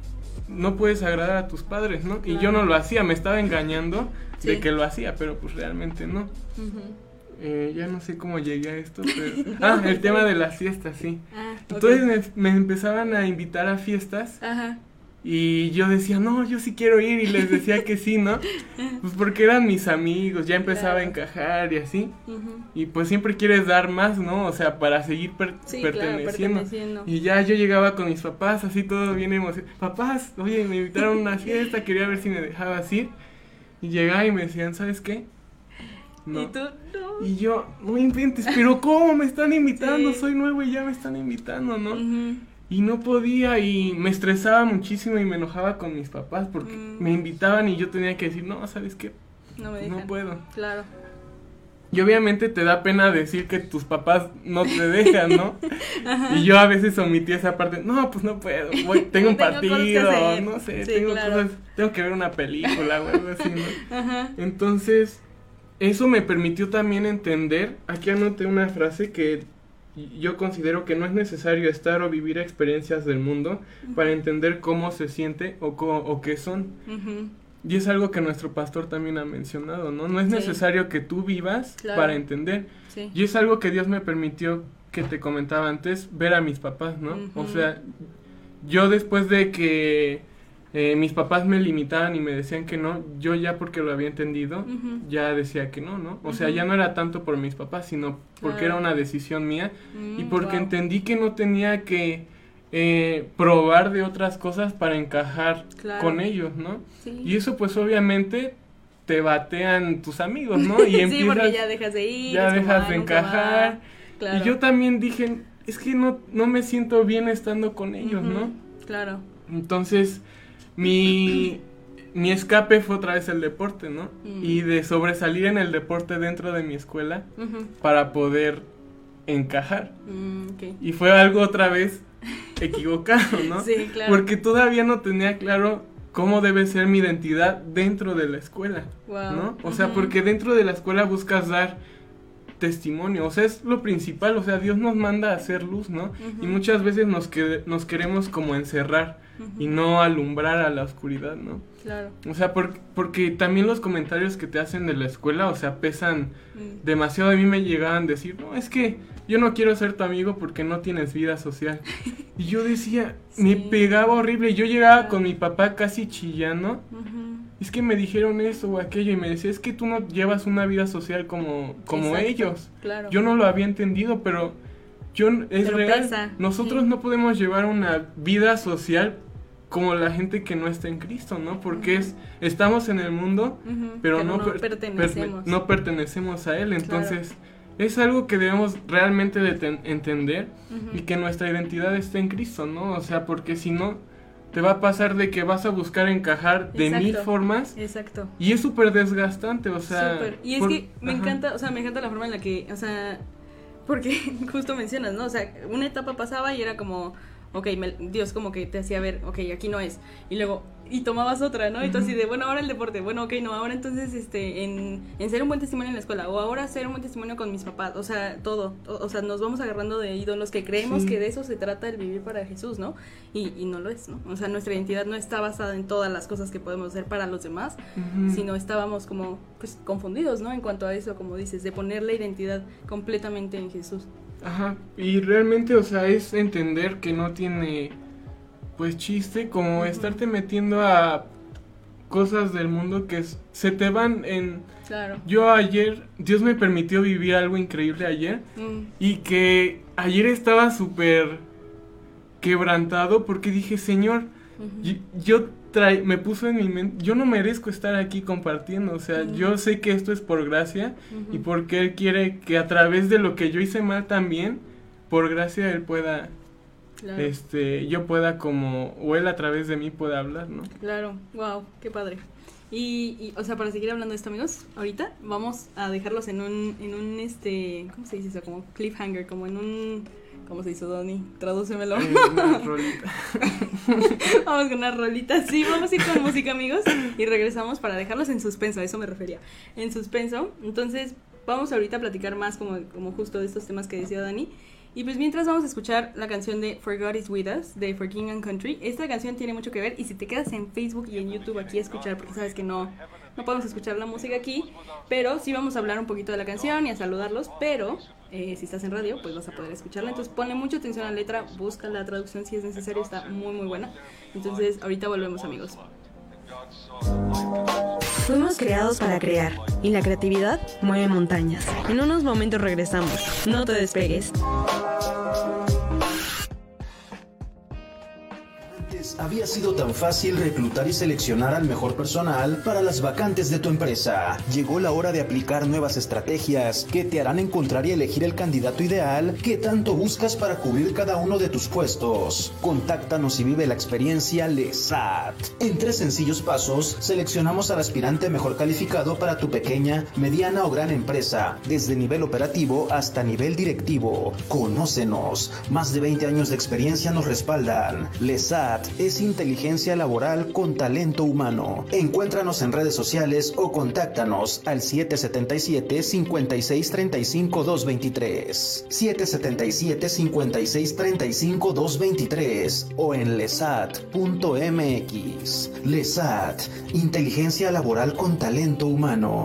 no puedes agradar a tus padres, ¿no? Y yo no lo hacía, me estaba engañando de Sí. que lo hacía, pero pues realmente no. Ujú. Eh, ya no sé cómo llegué a esto, pero... Ah, el tema de las fiestas, sí. Ah, ok. Entonces me, me empezaban a invitar a fiestas Ajá. y yo decía, no, yo sí quiero ir y les decía que sí, ¿no? Pues porque eran mis amigos, ya empezaba a Claro. encajar y así. Ujú. Y pues siempre quieres dar más, ¿no? O sea, para seguir per- Sí, claro, perteneciendo. perteneciendo. Y ya yo llegaba con mis papás, así todo bien emocionado. Papás, oye, me invitaron a una fiesta, quería ver si me dejabas ir. Y llegaba y me decían, ¿sabes qué? No. Y tú, no. Y yo, no inventes, pero ¿cómo me están invitando? Sí. Soy nuevo y ya me están invitando, ¿no? Y no podía y me estresaba muchísimo y me enojaba con mis papás porque Mm. me invitaban y yo tenía que decir, no, ¿sabes qué? No me dejan. No puedo. Claro. Y obviamente te da pena decir que tus papás no te dejan, ¿no? y yo a veces omití esa parte, no, pues no puedo, voy- tengo un partido, hacer". no sé, Sí, tengo claro. cosas, tengo que ver una película o algo así, ¿no? Ajá. Entonces, eso me permitió también entender, aquí anoté una frase que yo considero que no es necesario estar o vivir experiencias del mundo para entender cómo se siente o, co- o qué son. Ujú. Y es algo que nuestro pastor también ha mencionado, ¿no? No es Sí. necesario que tú vivas Claro. para entender. Sí. Y es algo que Dios me permitió, que te comentaba antes, ver a mis papás, ¿no? O sea, yo después de que eh, mis papás me limitaban y me decían que no, yo ya porque lo había entendido, ya decía que no, ¿no? O sea, ya no era tanto por mis papás, sino porque era una decisión mía y Mm, porque wow. entendí que no tenía que eh, probar de otras cosas para encajar Claro. con ellos, ¿no? Sí. Y eso pues obviamente te batean tus amigos, ¿no? Y sí, empiezas, porque ya dejas de ir. ya dejas "Ay, de encajar. va". Claro. Y yo también dije, es que no, no me siento bien estando con ellos. ¿no? Claro. Entonces, mi, mi escape fue otra vez el deporte, ¿no? Mm. Y de sobresalir en el deporte dentro de mi escuela para poder encajar. Mm. Y fue algo otra vez equivocado, ¿no? Sí, claro. Porque todavía no tenía claro cómo debe ser mi identidad dentro de la escuela, Wow. ¿no? O sea, porque dentro de la escuela buscas dar testimonio, o sea, es lo principal, o sea, Dios nos manda a hacer luz, ¿no? Y muchas veces nos, que, nos queremos como encerrar y no alumbrar a la oscuridad, ¿no? Claro. O sea, por- porque también los comentarios que te hacen de la escuela, o sea, pesan Mm. demasiado. A mí me llegaban a decir, no, es que yo no quiero ser tu amigo porque no tienes vida social. Y yo decía, me pegaba horrible. Yo llegaba Claro. con mi papá casi chillando. Es que me dijeron eso o aquello y me decía, es que tú no llevas una vida social como, como Exacto. ellos. Claro. Yo no lo había entendido, pero yo es Pero real. pesa, Nosotros sí. no podemos llevar una vida social como la gente que no está en Cristo, ¿no? Porque es estamos en el mundo, pero, no, per- pertenecemos. no pertenecemos a él. Entonces, es algo que debemos realmente de ten- entender y que nuestra identidad esté en Cristo, ¿no? O sea, porque si no, te va a pasar de que vas a buscar encajar de Exacto. mil formas Exacto. y es súper desgastante, o sea... Súper. Y es por- que me ajá. encanta, o sea, me encanta la forma en la que, o sea, porque justo mencionas, ¿no? O sea, una etapa pasaba y era como, ok, me- Dios como que te hacía ver, ok, aquí no es. Y luego, y tomabas otra, ¿no? Y tú así de, bueno, ahora el deporte, bueno, ok, no, ahora entonces, este, en, en ser un buen testimonio en la escuela, o ahora ser un buen testimonio con mis papás, o sea, todo, o, o sea, nos vamos agarrando de ídolos que creemos Sí. que de eso se trata el vivir para Jesús, ¿no? Y, y no lo es, ¿no? O sea, nuestra identidad no está basada en todas las cosas que podemos hacer para los demás, sino estábamos como pues confundidos, ¿no? En cuanto a eso, como dices, de poner la identidad completamente en Jesús. Ajá, y realmente, o sea, es entender que no tiene, pues, chiste como estarte metiendo a cosas del mundo que se te van en... Claro. Yo ayer, Dios me permitió vivir algo increíble ayer Mm, y que ayer estaba súper quebrantado porque dije, Señor, yo trae, me puso en mi mente, yo no merezco estar aquí compartiendo, o sea, yo sé que esto es por gracia y porque Él quiere que a través de lo que yo hice mal también, por gracia Él pueda Claro. este, yo pueda como, o él a través de mí pueda hablar, ¿no? Claro, wow, qué padre. Y, y, o sea, para seguir hablando de esto, amigos, ahorita vamos a dejarlos en un, en un, este, ¿cómo se dice eso? Como cliffhanger, como en un, ¿cómo se dice, Donny? Tradúcemelo. Eh, una rolita. vamos con una rolita, sí, vamos a ir con música, amigos, y regresamos para dejarlos en suspenso, a eso me refería, en suspenso. Entonces, vamos ahorita a platicar más como, como justo de estos temas que decía Dani. Y pues mientras vamos a escuchar la canción de For God is With Us de For King and Country. Esta canción tiene mucho que ver y si te quedas en Facebook y en YouTube aquí a escuchar, porque sabes que no, no podemos escuchar la música aquí, pero sí vamos a hablar un poquito de la canción y a saludarlos, pero eh, si estás en radio pues vas a poder escucharla. Entonces ponle mucha atención a la letra, busca la traducción si es necesario, está muy muy buena. Entonces ahorita volvemos amigos. Fuimos creados para crear y la creatividad mueve montañas. En unos momentos regresamos. No te despegues. Había sido tan fácil reclutar y seleccionar al mejor personal para las vacantes de tu empresa. Llegó la hora de aplicar nuevas estrategias que te harán encontrar y elegir el candidato ideal que tanto buscas para cubrir cada uno de tus puestos. Contáctanos y vive la experiencia LESAT. En tres sencillos pasos, seleccionamos al aspirante mejor calificado para tu pequeña, mediana o gran empresa, desde nivel operativo hasta nivel directivo. Conócenos. Más de 20 años de experiencia nos respaldan. LESAT es inteligencia laboral con talento humano. Encuéntranos en redes sociales o contáctanos al 777 56 35 223, 777 56 35 223 o en lesat.mx. Lesat, inteligencia laboral con talento humano.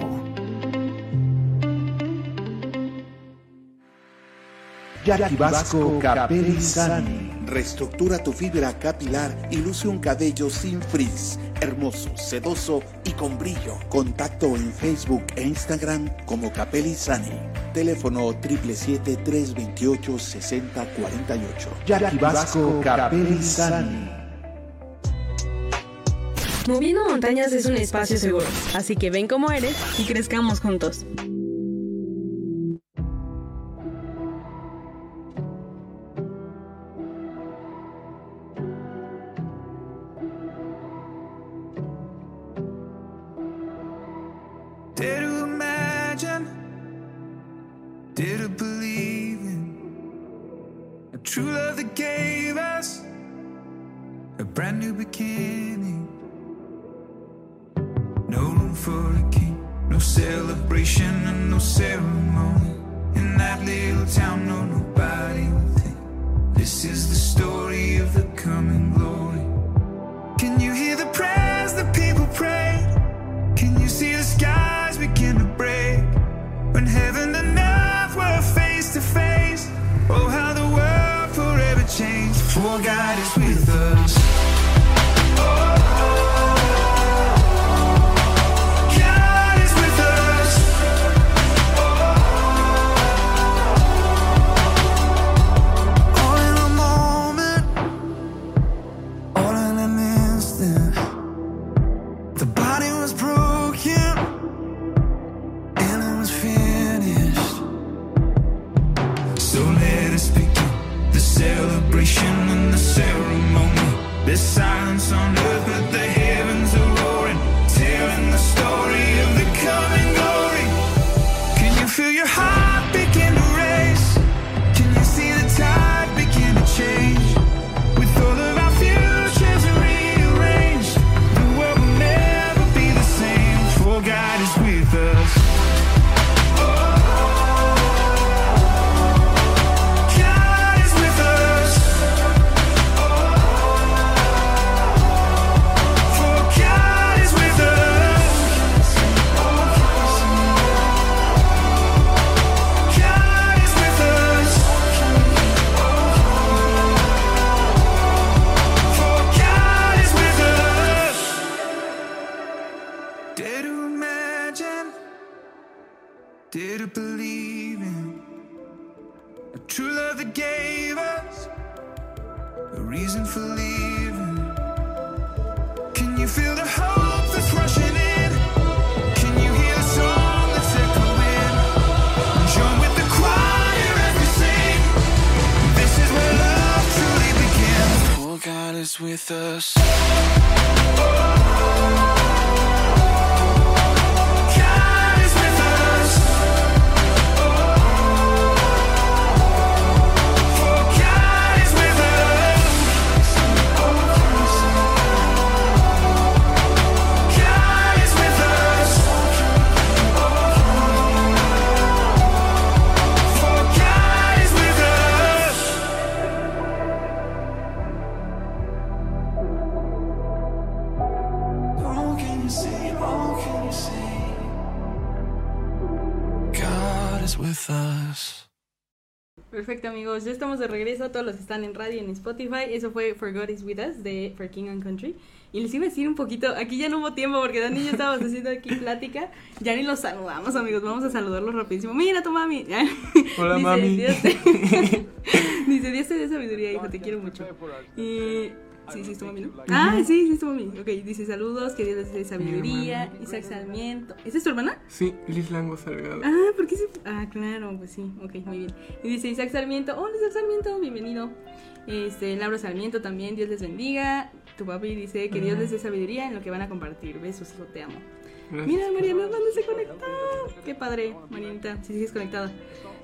Jackie Vasco Capelli. Reestructura tu fibra capilar y luce un cabello sin frizz, hermoso, sedoso y con brillo. Contacto en Facebook e Instagram como Capelli Sani. Teléfono 777-328-6048. Jackie Vasco Capelli Sani. Moviendo Montañas es un espacio seguro, así que ven como eres y crezcamos juntos. Us a brand new beginning. No room for a king, no celebration and no ceremony. In that little town, no nobody will think this is the story of the coming glory. Can you hear the prayers that people pray? Can you see the skies begin to changed. For God is with Perfecto amigos, ya estamos de regreso, todos los que están en radio y en Spotify, eso fue For God is With Us de For King and Country. Y les iba a decir un poquito, aquí ya no hubo tiempo porque Dani y yo estábamos haciendo aquí plática, ya ni los saludamos amigos, vamos a saludarlos rapidísimo. Mira tu mami. Hola, Dice, mami. Dios te... Dice, Dios te dé sabiduría, hijo, te quiero mucho. Y... Sí, sí, es tu mami, ¿no? Ah, sí, sí, es tu mami. Ok, dice saludos, que Dios les dé sabiduría. Isaac Sarmiento. ¿Esa es tu hermana? Sí, Liz Lango Salgado. Ah, ¿por qué se.? Ah, claro, pues sí, ok, muy bien. Y dice Isaac Sarmiento, hola Isaac Sarmiento, bienvenido. Este, Laura Sarmiento también, Dios les bendiga. Tu papi dice que Dios les dé sabiduría en lo que van a compartir. Besos, hijo, te amo. Gracias. Mira, Mariana, ¿dónde se conectó? Qué padre, Marianita, si sigues conectada.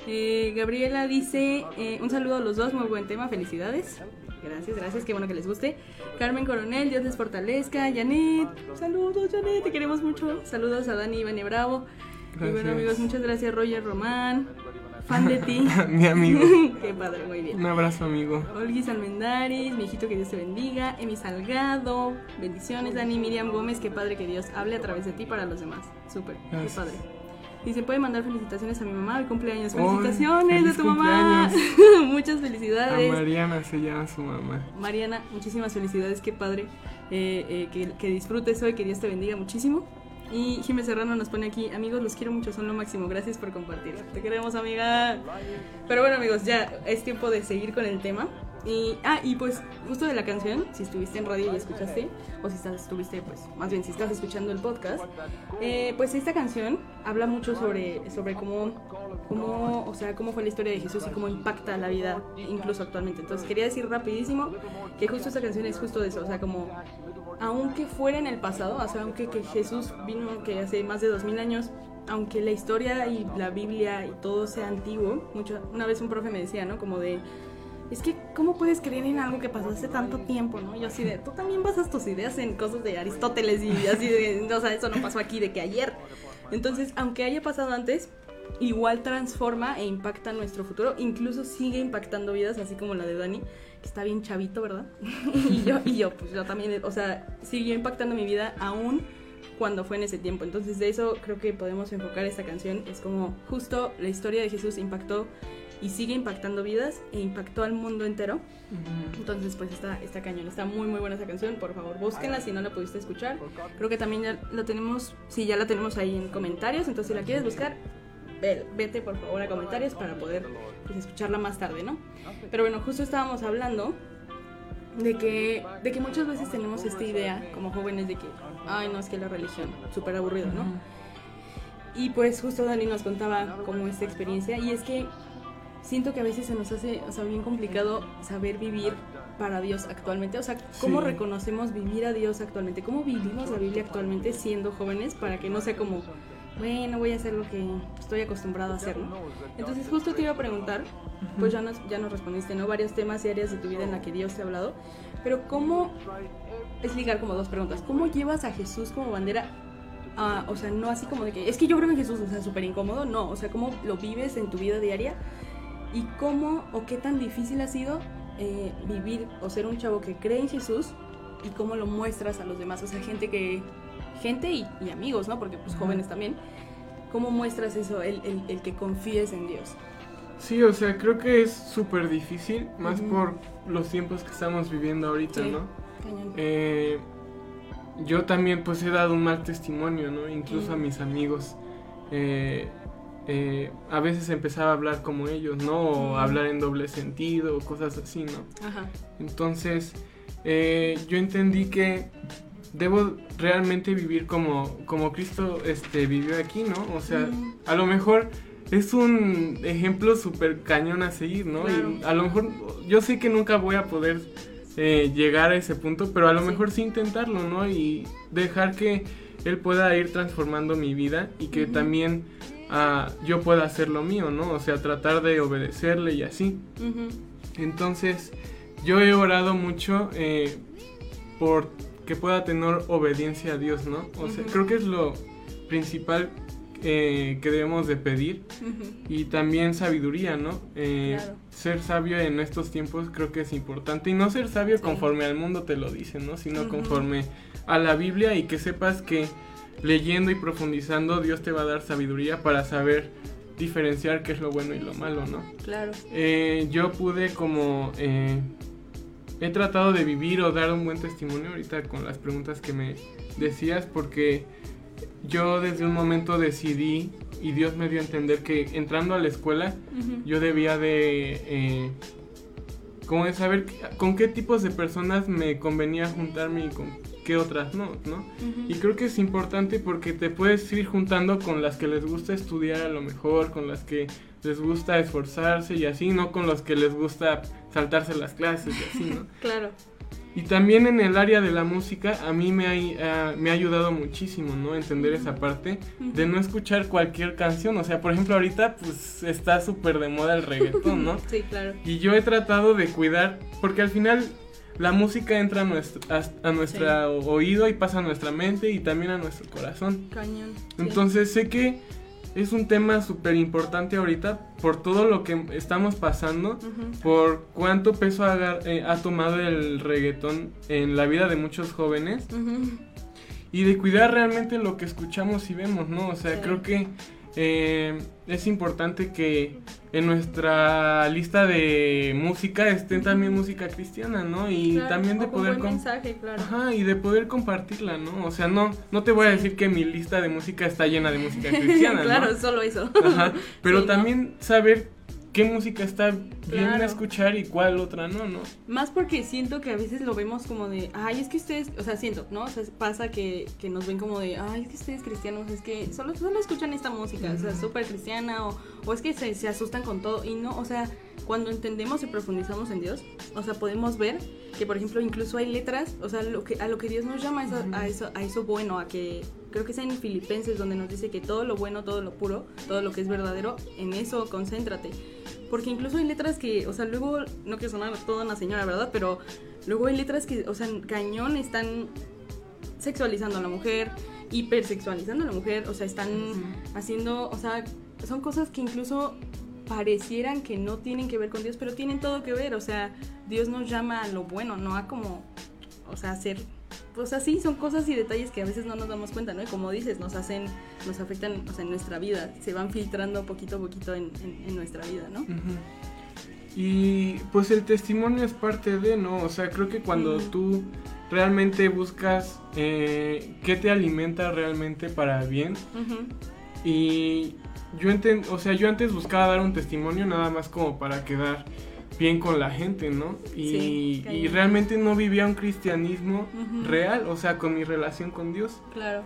Eh, Gabriela dice, eh, un saludo a los dos, muy buen tema, felicidades. Gracias, gracias, qué bueno que les guste. Carmen Coronel, Dios les fortalezca. Janet, saludos, Janet, te queremos mucho. Saludos a Dani Iván y Bravo. Y bueno, Gracias. amigos, muchas gracias, Roger Román. Fan de ti. Mi amigo. qué padre, muy bien. Un abrazo, amigo. Olguis Almendaris, mi hijito que Dios te bendiga, Emi Salgado, bendiciones, Dani Miriam Gómez, qué padre que Dios hable a través de ti para los demás. Súper, qué Gracias. padre. Y se puede mandar felicitaciones a mi mamá, el cumpleaños. ¡Ay, Felicitaciones de tu mamá. Muchas A felicidades. Mariana se llama su mamá. Mariana, muchísimas felicidades, qué padre. Eh, eh, que, que disfrutes hoy, que Dios te bendiga muchísimo. Y Jiménez Serrano nos pone aquí, amigos, los quiero mucho, son lo máximo, gracias por compartir. Te queremos, amiga. Pero bueno, amigos, ya es tiempo de seguir con el tema. Y, ah, y pues justo de la canción, si estuviste en radio y escuchaste, o si estás, estuviste, pues, más bien si estás escuchando el podcast, eh, pues esta canción habla mucho sobre, sobre cómo, cómo, o sea, cómo fue la historia de Jesús y cómo impacta la vida, incluso actualmente. Entonces quería decir rapidísimo que justo esta canción es justo de eso, o sea, como aunque fuera en el pasado, o sea, aunque que Jesús vino que hace más de dos mil años, aunque la historia y la Biblia y todo sea antiguo, mucho, una vez un profe me decía, ¿no? Como de, es que, ¿cómo puedes creer en algo que pasó hace tanto tiempo, no? Yo así de, tú también basas tus ideas en cosas de Aristóteles y así de, o sea, eso no pasó aquí de que ayer. Entonces, aunque haya pasado antes, igual transforma e impacta nuestro futuro, incluso sigue impactando vidas, así como la de Dani, que está bien chavito, ¿verdad? y yo, y yo, pues yo también, o sea, siguió impactando mi vida aún cuando fue en ese tiempo. Entonces de eso creo que podemos enfocar esta canción. Es como justo la historia de Jesús impactó y sigue impactando vidas e impactó al mundo entero. Entonces pues está, está cañón, está muy muy buena esa canción. Por favor búsquenla si no la pudiste escuchar. Creo que también ya la tenemos, sí, ya la tenemos ahí en comentarios. Entonces si la quieres buscar, ve- vete por favor a comentarios para poder pues, escucharla más tarde, ¿no? Pero bueno, justo estábamos hablando de que, de que muchas veces tenemos esta idea como jóvenes de que, ay, no, es que la religión, súper aburrido, ¿no? Y pues justo Dani nos contaba como esta experiencia y es que siento que a veces se nos hace, o sea, bien complicado saber vivir para Dios actualmente, o sea, cómo Sí. reconocemos vivir a Dios actualmente, cómo vivimos la Biblia actualmente siendo jóvenes para que no sea como, bueno, voy a hacer lo que estoy acostumbrado a hacer, ¿no? Entonces justo te iba a preguntar, pues ya nos, ya nos respondiste, ¿no? Varios temas y áreas de tu vida en la que Dios te ha hablado, pero ¿cómo, es ligar como dos preguntas, ¿cómo llevas a Jesús como bandera? Ah, o sea, no así como de que, es que yo creo en Jesús, o sea, súper incómodo, no, o sea, ¿cómo lo vives en tu vida diaria? ¿Y cómo o qué tan difícil ha sido eh, vivir o ser un chavo que cree en Jesús y cómo lo muestras a los demás? O sea, gente que, gente y, y amigos, ¿no? Porque pues jóvenes también. ¿Cómo muestras eso, el, el- el que confíes en Dios? Sí, o sea, creo que es súper difícil, más por los tiempos que estamos viviendo ahorita, Sí. ¿no? Eh, yo también pues he dado un mal testimonio, ¿no? Incluso a mis amigos. Eh, eh, a veces empezaba a hablar como ellos, ¿no? O Mm. hablar en doble sentido, cosas así, ¿no? Ajá. Entonces, eh, yo entendí que debo realmente vivir como, como Cristo este, vivió aquí, ¿no? O sea, Mm. a lo mejor es un ejemplo súper cañón a seguir, ¿no? Claro. Y a lo mejor yo sé que nunca voy a poder eh, llegar a ese punto, pero a lo Sí. mejor sí intentarlo, ¿no? Y dejar que Él pueda ir transformando mi vida y que también yo pueda hacer lo mío, ¿no? O sea, tratar de obedecerle y así. Entonces, yo he orado mucho eh, por que pueda tener obediencia a Dios, ¿no? O sea, creo que es lo principal eh, que debemos de pedir y también sabiduría, ¿no? Eh, Claro. Ser sabio en estos tiempos creo que es importante y no ser sabio Sí. conforme al mundo te lo dice, ¿no? Sino conforme a la Biblia y que sepas que leyendo y profundizando Dios te va a dar sabiduría para saber diferenciar qué es lo bueno y lo malo, ¿no? Claro. Eh, yo pude como eh, he tratado de vivir o dar un buen testimonio ahorita con las preguntas que me decías porque yo desde un momento decidí y Dios me dio a entender que entrando a la escuela yo debía de eh, como de saber con qué tipos de personas me convenía juntarme y con qué otras no, ¿no? Y creo que es importante porque te puedes ir juntando con las que les gusta estudiar a lo mejor, con las que les gusta esforzarse y así, no con los que les gusta saltarse las clases y así, ¿no? Claro. Y también en el área de la música a mí me ha, me ha ayudado muchísimo, ¿no? Entender esa parte de no escuchar cualquier canción. O sea, por ejemplo, ahorita pues está súper de moda el reggaetón, ¿no? Sí, claro. Y yo he tratado de cuidar, porque al final la música entra a nuestro, a, a nuestro oído y pasa a nuestra mente y también a nuestro corazón. Cañón. sí. Entonces sé que es un tema súper importante ahorita por todo lo que estamos pasando, por cuánto peso ha, eh, ha tomado el reggaetón en la vida de muchos jóvenes y de cuidar realmente lo que escuchamos y vemos, ¿no? O sea, Sí. creo que eh, es importante que en nuestra lista de música esté también música cristiana, ¿no? Y Claro, también de poder... buen mensaje, claro. Ajá, y de poder compartirla, ¿no? O sea, no, no te voy a decir que mi lista de música está llena de música cristiana, claro, ¿no? solo eso. Ajá, pero Sí, ¿no? también saber qué música está bien Claro. escuchar y cuál otra no, ¿no? Más porque siento que a veces lo vemos como de, ay, es que ustedes, o sea, siento, ¿no? O sea, pasa que, que nos ven como de, ay, es que ustedes cristianos, es que solo, solo escuchan esta música, o sea, súper cristiana, o, o es que se, se asustan con todo, y no, o sea, cuando entendemos y profundizamos en Dios, o sea, podemos ver que, por ejemplo, incluso hay letras, o sea, lo que, a lo que Dios nos llama es a, a eso, a eso bueno, a que, creo que es en Filipenses donde nos dice que todo lo bueno, todo lo puro, todo lo que es verdadero, en eso concéntrate. Porque incluso hay letras que, o sea, luego, no quiero sonar toda una señora, ¿verdad? Pero luego hay letras que, o sea, en cañón están sexualizando a la mujer, hipersexualizando a la mujer, o sea, están haciendo, o sea, son cosas que incluso parecieran que no tienen que ver con Dios, pero tienen todo que ver, o sea, Dios nos llama a lo bueno, no a como, o sea, hacer, o sea, sí, son cosas y detalles que a veces no nos damos cuenta, ¿no? Y como dices, nos hacen, nos afectan, o sea, en nuestra vida, se van filtrando poquito a poquito en, en- en nuestra vida, ¿no? Y pues el testimonio es parte de, ¿no? O sea, creo que cuando Mm. tú realmente buscas eh, qué te alimenta realmente para bien y yo enten- o sea, yo antes buscaba dar un testimonio nada más como para quedar bien con la gente, ¿no? Y, Sí, y realmente no vivía un cristianismo real, o sea, con mi relación con Dios. Claro,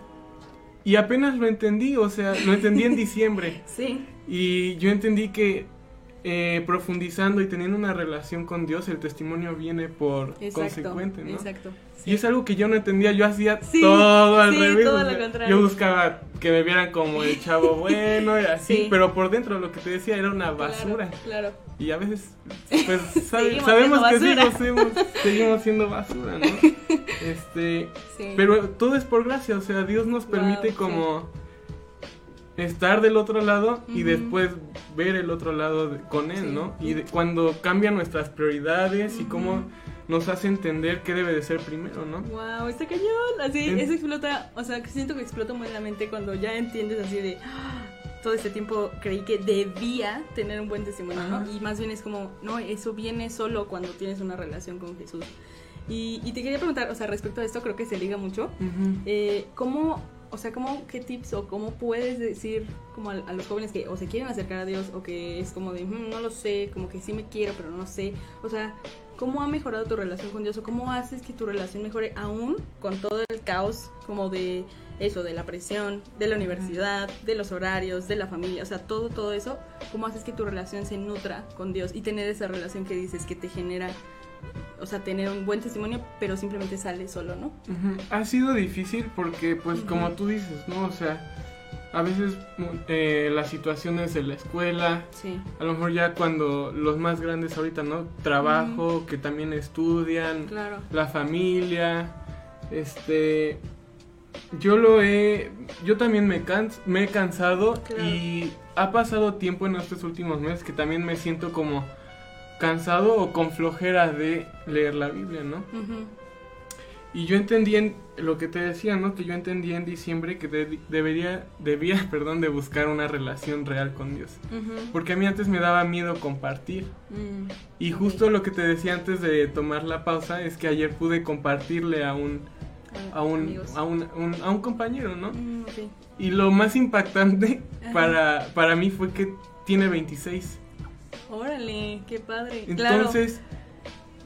Y apenas lo entendí, o sea, lo entendí en diciembre. sí, Y yo entendí que eh, profundizando y teniendo una relación con Dios, el testimonio viene por exacto, consecuente, ¿no? exacto. Y es algo que yo no entendía, yo hacía Sí, todo al sí, revés. todo o lo sea, contrario. yo buscaba que me vieran como el chavo bueno y así, Sí. pero por dentro lo que te decía era una basura. Claro, Y a veces, pues, sabe- sabemos que seguimos, seguimos siendo basura, ¿no? Este, sí. pero todo es por gracia, o sea, Dios nos permite como estar del otro lado y Ujú. después ver el otro lado de- con Él, Sí. ¿no? Y de- cuando cambian nuestras prioridades y cómo nos hace entender qué debe de ser primero, ¿no? Wow, está cañón. Así, En- eso explota. O sea, siento que explota muy la mente cuando ya entiendes así de. "Ah, Todo este tiempo creí que debía tener un buen testimonio, Ajá. ¿no? Y más bien es como, no, eso viene solo cuando tienes una relación con Jesús. Y, y te quería preguntar, o sea, respecto a esto, creo que se liga mucho. Ujú. Eh, ¿Cómo, o sea, cómo, qué tips o cómo puedes decir como a, a los jóvenes que o se quieren acercar a Dios o que es como de, "Mm, no lo sé, como que sí me quiero, pero no sé? O sea, ¿cómo ha mejorado tu relación con Dios o cómo haces que tu relación mejore aún con todo el caos como de eso, de la presión, de la universidad, de los horarios, de la familia, o sea, todo, todo eso? ¿Cómo haces que tu relación se nutra con Dios y tener esa relación que dices que te genera o sea, tener un buen testimonio, pero simplemente sale solo, ¿no? Ha sido difícil porque, pues, como tú dices, ¿no? O sea, a veces eh, las situaciones de la escuela, Sí. a lo mejor ya cuando los más grandes ahorita, ¿no? Trabajo, que también estudian, Claro. la familia, este... Yo lo he... Yo también me, cans- me he cansado Claro. y ha pasado tiempo en estos últimos meses que también me siento como cansado o con flojera de leer la Biblia, ¿no? Y yo entendí en lo que te decía, ¿no? Que yo entendí en diciembre que de- debería, debía, perdón, de buscar una relación real con Dios. Porque a mí antes me daba miedo compartir. Mm. Y justo lo que te decía antes de tomar la pausa es que ayer pude compartirle a un, a un, a un, un- a un compañero, ¿no? Mm. Y lo más impactante para, para mí fue que tiene 26. Órale, qué padre. claro. Entonces,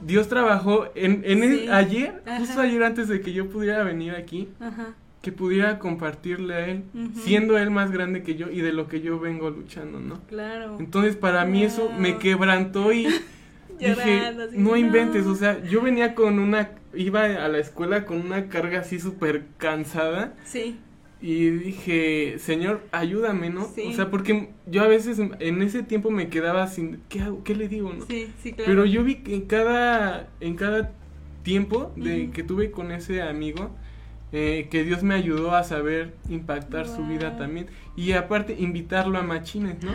Dios trabajó en, en el- Sí. ayer, Ajá. justo ayer antes de que yo pudiera venir aquí, Ajá. que pudiera compartirle a él, siendo él más grande que yo y de lo que yo vengo luchando, ¿no? Claro. Entonces para mí eso me quebrantó y dije, no. inventes, o sea, yo venía con una, iba a la escuela con una carga así súper cansada Sí. Y dije, Señor, ayúdame, ¿no? Sí. O sea, porque yo a veces en ese tiempo me quedaba sin, ¿qué hago? ¿Qué le digo, no? Sí, sí, claro. Pero yo vi que en cada, en cada tiempo de que tuve con ese amigo, eh, que Dios me ayudó a saber impactar su vida también. Y aparte, invitarlo a machines, ¿no?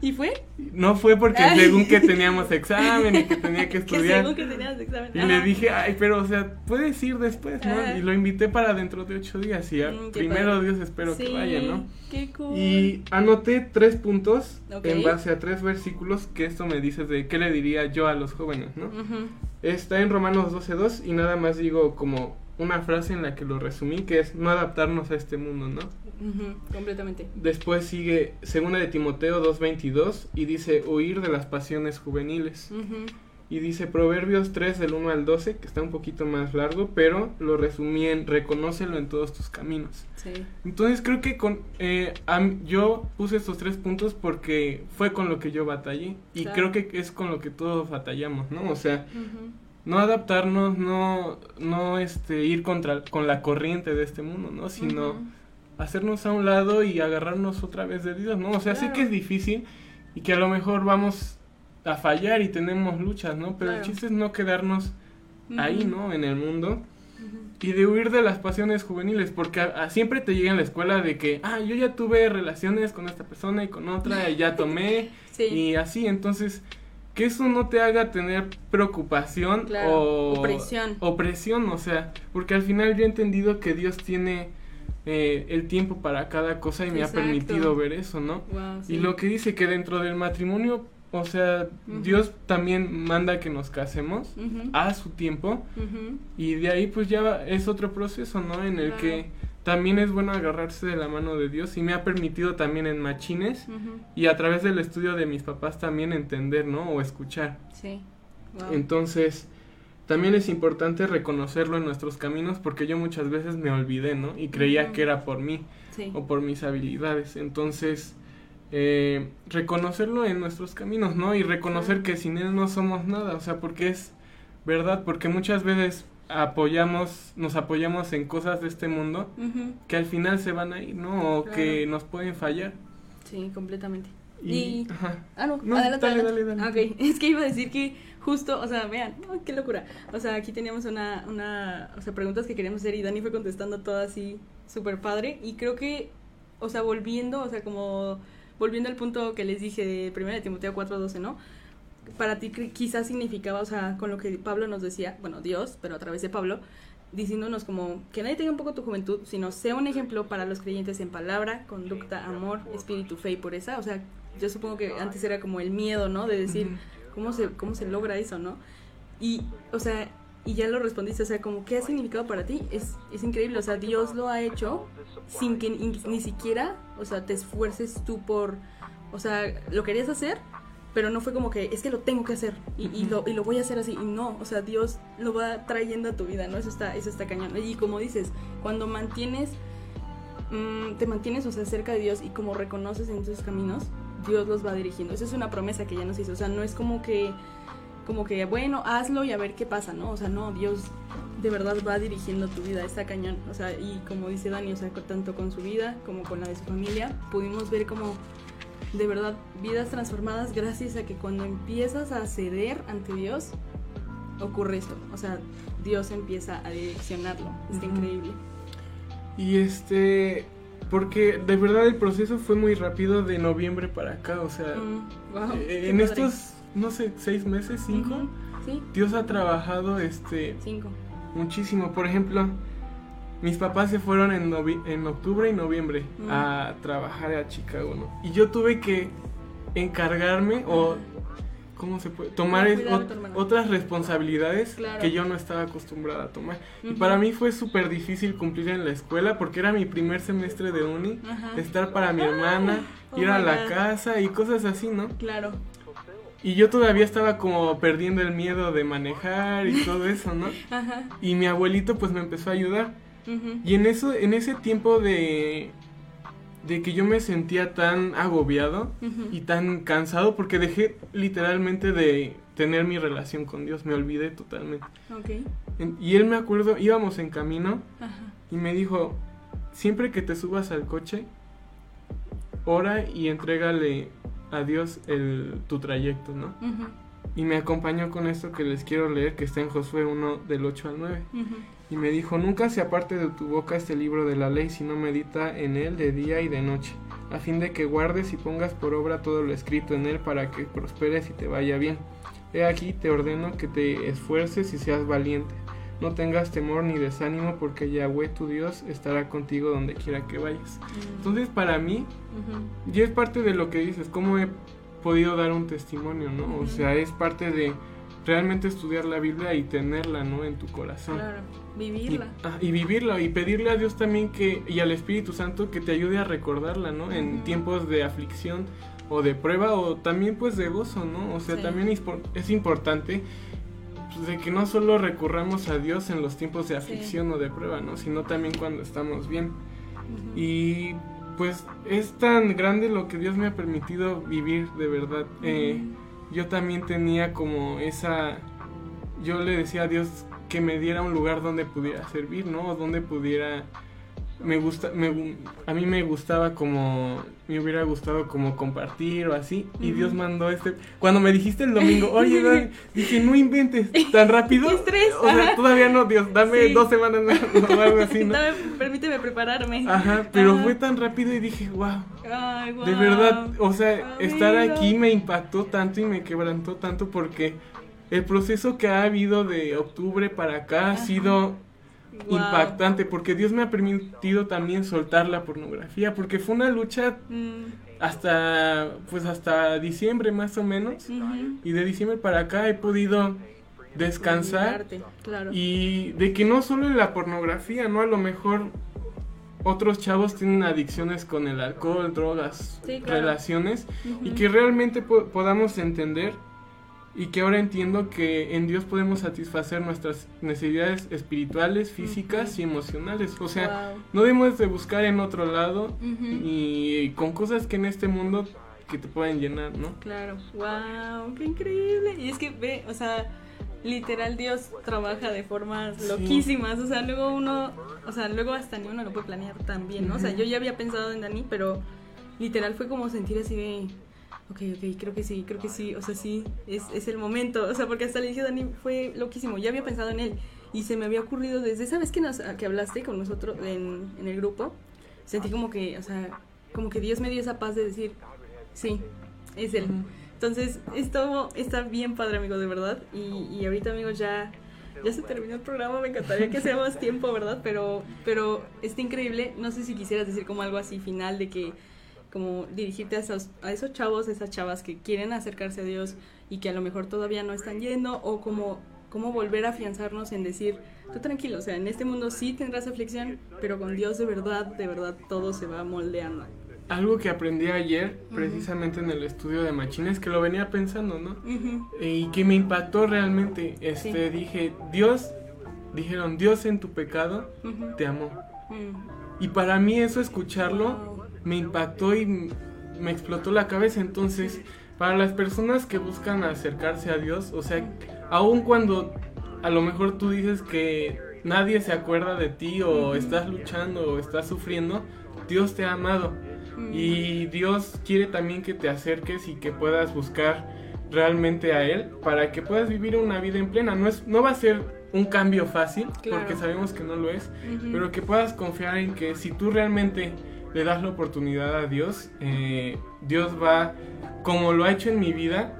¿Y fue? No fue porque Ay. según que teníamos examen y que tenía que Que estudiar. según que tenías examen. Y Ajá. le dije, ay, pero o sea, puedes ir después, ¿no? Ajá. Y lo invité para dentro de ocho días. Y a- Mm, primero padre. Dios espero que vaya, ¿no? Qué cool. Y anoté tres puntos en base a tres versículos que esto me dice de qué le diría yo a los jóvenes, ¿no? Está en Romanos 12.2 y nada más digo como una frase en la que lo resumí, que es no adaptarnos a este mundo, ¿no? Ujú, Completamente. Después sigue segunda de Timoteo 2.22 y dice huir de las pasiones juveniles. Ujú. Y dice Proverbios 3 del 1 al 12, que está un poquito más largo, pero lo resumí en reconócelo en todos tus caminos. Sí. Entonces creo que con eh, am- yo puse estos tres puntos porque fue con lo que yo batallé y Claro. creo que es con lo que todos batallamos, ¿no? O sea, Ujú. No adaptarnos, no, no este, ir contra, con la corriente de este mundo, ¿no? Sino hacernos a un lado y agarrarnos otra vez de Dios, ¿no? O sea, sí que es difícil y que a lo mejor vamos a fallar y tenemos luchas, ¿no? Pero el chiste es no quedarnos ahí. ¿no? En el mundo y de huir de las pasiones juveniles, porque a- a- siempre te llega en la escuela de que, ah, yo ya tuve relaciones con esta persona y con otra y ya tomé Sí. y así, entonces que eso no te haga tener preocupación Claro, o opresión. opresión, o sea, porque al final yo he entendido que Dios tiene eh, el tiempo para cada cosa y me Exacto. ha permitido ver eso, ¿no? Wow, sí. Y lo que dice que dentro del matrimonio, o sea. Dios también manda que nos casemos a su tiempo y de ahí pues ya es otro proceso, ¿no? En el Claro. que también es bueno agarrarse de la mano de Dios y me ha permitido también en machines y a través del estudio de mis papás también entender, ¿no? O escuchar. Sí. Wow. Entonces, también es importante reconocerlo en nuestros caminos porque yo muchas veces me olvidé, ¿no? Y creía que era por mí sí. o por mis habilidades. Entonces, eh, reconocerlo en nuestros caminos, ¿no? Y reconocer que sin Él no somos nada, o sea, porque es verdad, porque muchas veces apoyamos, nos apoyamos en cosas de este mundo Ujú. que al final se van a ir, ¿no? O que Claro. nos pueden fallar. Sí, completamente. Y, Y-. Ah, no, No, adelante, dale, adelante. dale, dale. Ok, es que iba a decir que justo, o sea, vean, oh, qué locura. O sea, aquí teníamos una, una, o sea, preguntas que queríamos hacer y Dani fue contestando todas así, súper padre. Y creo que, o sea, volviendo, o sea, como, volviendo al punto que les dije de 1 de Timoteo 4.12, ¿no? Para ti quizás significaba, o sea, con lo que Pablo nos decía, bueno, Dios, pero a través de Pablo, diciéndonos como que nadie tenga un poco tu juventud, sino sea un ejemplo para los creyentes en palabra, conducta, amor, espíritu, fe y pureza. O sea, yo supongo que antes era como el miedo, ¿no? De decir. ¿cómo se, cómo se logra eso, no? Y, o sea, y ya lo respondiste, o sea, como, ¿qué ha significado para ti? Es, es increíble, o sea, Dios lo ha hecho sin que ni, ni siquiera, o sea, te esfuerces tú por, o sea, lo querías hacer, pero no fue como que, es que lo tengo que hacer y, y lo, y lo voy a hacer así, y no, o sea, Dios lo va trayendo a tu vida, ¿no? Eso está, eso está cañón. Y como dices, cuando mantienes, mm, te mantienes, o sea, cerca de Dios y como reconoces en tus caminos, Dios los va dirigiendo. Esa es una promesa que ya nos hizo, o sea, no es como que como que, bueno, hazlo y a ver qué pasa, ¿no? O sea, no, Dios de verdad va dirigiendo tu vida, está cañón. O sea, y como dice Dani, o sea, tanto con su vida como con la de su familia, pudimos ver como de verdad vidas transformadas gracias a que cuando empiezas a ceder ante Dios, ocurre esto. O sea, Dios empieza a direccionarlo. Está Ujú. increíble. Y este, porque de verdad el proceso fue muy rápido de noviembre para acá, o sea, Mm, wow, eh, qué en padre. estos, no sé, seis meses, cinco, Sí, Dios ha trabajado este cinco. muchísimo. Por ejemplo, mis papás se fueron en, novi- en octubre y noviembre Mm. a trabajar a Chicago, ¿no? Y yo tuve que encargarme o, ¿cómo se puede? Tomar ot- otras responsabilidades Claro. que yo no estaba acostumbrada a tomar. Y para mí fue súper difícil cumplir en la escuela porque era mi primer semestre de uni, estar para mi hermana, Oh ir a la God. casa y cosas así, ¿no? Claro. Y yo todavía estaba como perdiendo el miedo de manejar y todo eso, ¿no? Ajá. Y mi abuelito pues me empezó a ayudar. Y en eso, en ese tiempo de, de que yo me sentía tan agobiado y tan cansado porque dejé literalmente de tener mi relación con Dios, me olvidé totalmente. En- Y él me acuerdo, íbamos en camino Ajá. y me dijo, siempre que te subas al coche, ora y entrégale a Dios el, tu trayecto, ¿no? Ujú. Y me acompañó con esto que les quiero leer, que está en Josué 1 del 8 al 9. Ujú. Y me dijo, nunca se aparte de tu boca este libro de la ley, sino medita en él de día y de noche, a fin de que guardes y pongas por obra todo lo escrito en él para que prosperes y te vaya bien. He aquí te ordeno que te esfuerces y seas valiente. No tengas temor ni desánimo, porque Yahweh tu Dios estará contigo donde quiera que vayas. Entonces, para mí, Ujú. y es parte de lo que dices, cómo he podido dar un testimonio, ¿no? O sea, es parte de realmente estudiar la Biblia y tenerla, ¿no? En tu corazón. Claro. Y, Vivirla. ah, y vivirla y pedirle a Dios también que y al Espíritu Santo que te ayude a recordarla, ¿no? En Ujú. tiempos de aflicción o de prueba o también pues de gozo, ¿no? O sea, Sí. también es, es importante pues, de que no solo recurramos a Dios en los tiempos de aflicción o de prueba, ¿no? Sino también cuando estamos bien. Ujú. Y pues es tan grande lo que Dios me ha permitido vivir, de verdad. Eh, yo también tenía como esa... Yo le decía a Dios que me diera un lugar donde pudiera servir, ¿no? O donde pudiera... Me gusta, me, a mí me gustaba como, me hubiera gustado como compartir o así, y. Dios mandó este, cuando me dijiste el domingo, oye, Dani", dije, no inventes, tan rápido, ¡Qué estrés! o sea, todavía no, Dios, dame Sí. dos semanas o algo así, ¿no? Dame- permíteme prepararme. Ajá, pero Ajá. fue tan rápido y dije, wow, Ay, de guau. verdad, o sea, estar aquí me impactó tanto y me quebrantó tanto porque el proceso que ha habido de octubre para acá ha sido Impactante porque Dios me ha permitido también soltar la pornografía porque fue una lucha Mm, hasta pues hasta diciembre más o menos y de diciembre para acá he podido descansar Claro. y de que no solo en la pornografía, ¿no? A lo mejor otros chavos tienen adicciones con el alcohol, drogas, Sí, claro. relaciones, y que realmente po- podamos entender y que ahora entiendo que en Dios podemos satisfacer nuestras necesidades espirituales, físicas y emocionales. O sea, no debemos de buscar en otro lado y con cosas que en este mundo que te pueden llenar, ¿no? Claro, wow, qué increíble. Y es que ve, o sea, literal Dios trabaja de formas Sí. loquísimas. O sea, luego uno, o sea, luego hasta ni uno lo puede planear tan bien, ¿no? O sea, yo ya había pensado en Dani, pero literal fue como sentir así de, ok, ok, creo que sí, creo que sí, o sea, sí, es, es el momento. O sea, porque hasta le dije a Dani, fue loquísimo, ya había pensado en él. Y se me había ocurrido desde esa vez que, nos, que hablaste con nosotros en, en el grupo, sentí como que, o sea, como que Dios me dio esa paz de decir, sí, es él. Entonces, esto está bien padre, amigos, de verdad. Y, y ahorita, amigos, ya, ya se terminó el programa. Me encantaría que sea más tiempo, ¿verdad? Pero, pero está increíble. No sé si quisieras decir como algo así final de que, como dirigirte a esos, a esos chavos, esas chavas que quieren acercarse a Dios y que a lo mejor todavía no están yendo, o como, como volver a afianzarnos en decir, tú tranquilo, o sea, en este mundo sí tendrás aflicción, pero con Dios de verdad, de verdad, todo se va moldeando. Algo que aprendí ayer, precisamente en el estudio de machines, que lo venía pensando, ¿no? Y que me impactó realmente. Este, Sí. dije, Dios, dijeron, Dios en tu pecado te amó. Mm. Y para mí eso escucharlo. Me impactó y me explotó la cabeza. Entonces, para las personas que buscan acercarse a Dios, o sea, aun cuando a lo mejor tú dices que nadie se acuerda de ti o estás luchando o estás sufriendo, Dios te ha amado. Y Dios quiere también que te acerques y que puedas buscar realmente a Él para que puedas vivir una vida en plena. No, es, no va a ser un cambio fácil, Claro. porque sabemos que no lo es, pero que puedas confiar en que si tú realmente le das la oportunidad a Dios, eh, Dios va, como lo ha hecho en mi vida,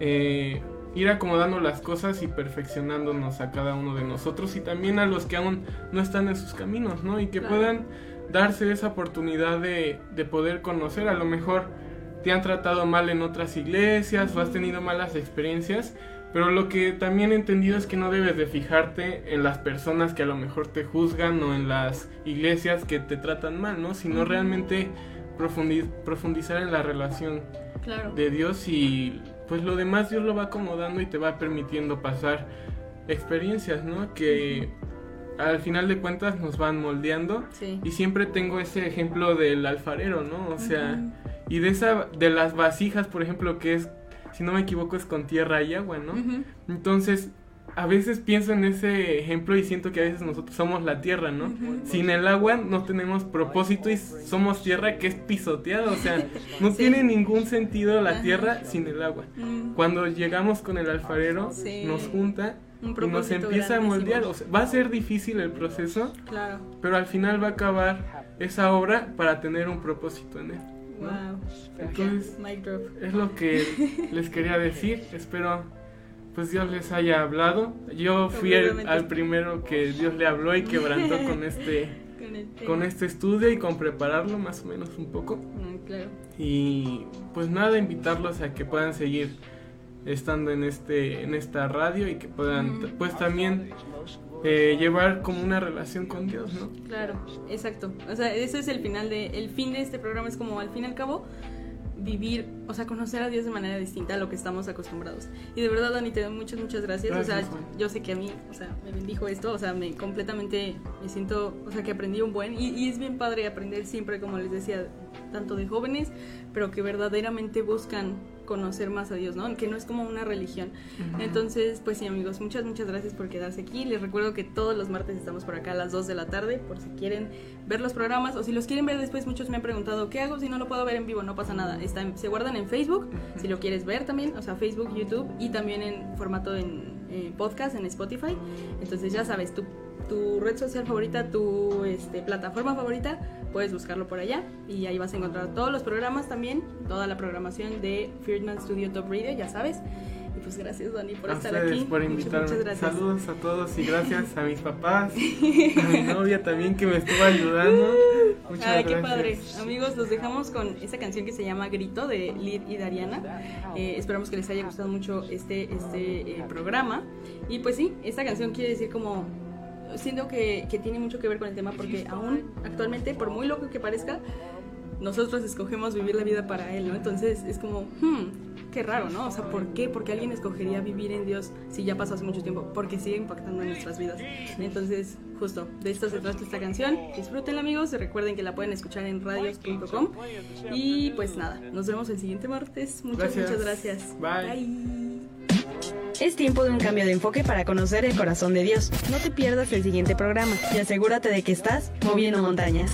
eh, ir acomodando las cosas y perfeccionándonos a cada uno de nosotros y también a los que aún no están en sus caminos, ¿no? Y que Claro. puedan darse esa oportunidad de, de poder conocer, a lo mejor te han tratado mal en otras iglesias o has tenido malas experiencias, pero lo que también he entendido es que no debes de fijarte en las personas que a lo mejor te juzgan o en las iglesias que te tratan mal, ¿no? Sino realmente profundi- profundizar en la relación Claro. de Dios y pues lo demás Dios lo va acomodando y te va permitiendo pasar experiencias, ¿no? Que al final de cuentas nos van moldeando Sí. y siempre tengo ese ejemplo del alfarero, ¿no? O sea, y de esa de las vasijas, por ejemplo, que es si no me equivoco es con tierra y agua, ¿no? Entonces, a veces pienso en ese ejemplo y siento que a veces nosotros somos la tierra, ¿no? Sin el agua no tenemos propósito y somos tierra que es pisoteada, o sea, no Sí. tiene ningún sentido la tierra sin el agua. Mm. Cuando llegamos con el alfarero, Sí. nos junta Un y nos empieza a moldear. O sea, va a ser difícil el proceso, Claro. pero al final va a acabar esa obra para tener un propósito en él. ¿No? Wow. Entonces, Mic drop. es lo que les quería decir. Espero pues Dios les haya hablado. Yo fui el- al primero que Dios le habló y quebrantó con este Con el tema. con este estudio y con prepararlo más o menos un poco. Mm, claro. Y pues nada, invitarlos a que puedan seguir estando en este en esta radio y que puedan pues también eh, llevar como una relación con Dios, ¿no? Claro, exacto. O sea, ese es el final de, el fin de este programa es como al fin y al cabo vivir, o sea, conocer a Dios de manera distinta a lo que estamos acostumbrados. Y de verdad, Dani, te doy muchas, muchas gracias. Gracias, o sea, Juan. yo sé que a mí, o sea, me bendijo esto, o sea, me completamente, me siento, o sea, que aprendí un buen, y, y es bien padre aprender siempre, como les decía, tanto de jóvenes, pero que verdaderamente buscan conocer más a Dios, ¿no? Que no es como una religión. Entonces, pues sí, amigos, muchas, muchas gracias por quedarse aquí. Les recuerdo que todos los martes estamos por acá a las 2 de la tarde, por si quieren ver los programas o si los quieren ver después. Muchos me han preguntado, ¿qué hago si no lo puedo ver en vivo? No pasa nada. Está en- se guardan en Facebook, si lo quieres ver también, o sea, Facebook, YouTube y también en formato en eh, podcast, en Spotify. Entonces, ya sabes, tu, tu red social favorita, tu este, plataforma favorita, puedes buscarlo por allá y ahí vas a encontrar todos los programas también, toda la programación de Friedman Studio Top Radio, ya sabes. Y pues gracias, Dani, por a estar aquí. por invitarme. Muchas gracias. Saludos a todos y gracias a mis papás, a mi novia también que me estuvo ayudando. Muchas Ay, qué gracias. padre. Amigos, los dejamos con esta canción que se llama Grito de Lid y Dariana. Eh, esperamos que les haya gustado mucho este, este eh, programa. Y pues sí, esta canción quiere decir como... Siento que, que tiene mucho que ver con el tema porque aún actualmente, por muy loco que parezca, nosotros escogemos vivir la vida para Él, ¿no? Entonces es como, hmm, qué raro, ¿no? O sea, ¿por qué? Porque alguien escogería vivir en Dios si ya pasó hace mucho tiempo? Porque sigue impactando en nuestras vidas. Entonces, justo, de esto se trata esta canción. Disfrútenla, amigos. Recuerden que la pueden escuchar en radios.com. Y pues nada, nos vemos el siguiente martes. Muchas, Gracias. muchas gracias. Bye. Es tiempo de un cambio de enfoque para conocer el corazón de Dios. No te pierdas el siguiente programa y asegúrate de que estás moviendo montañas.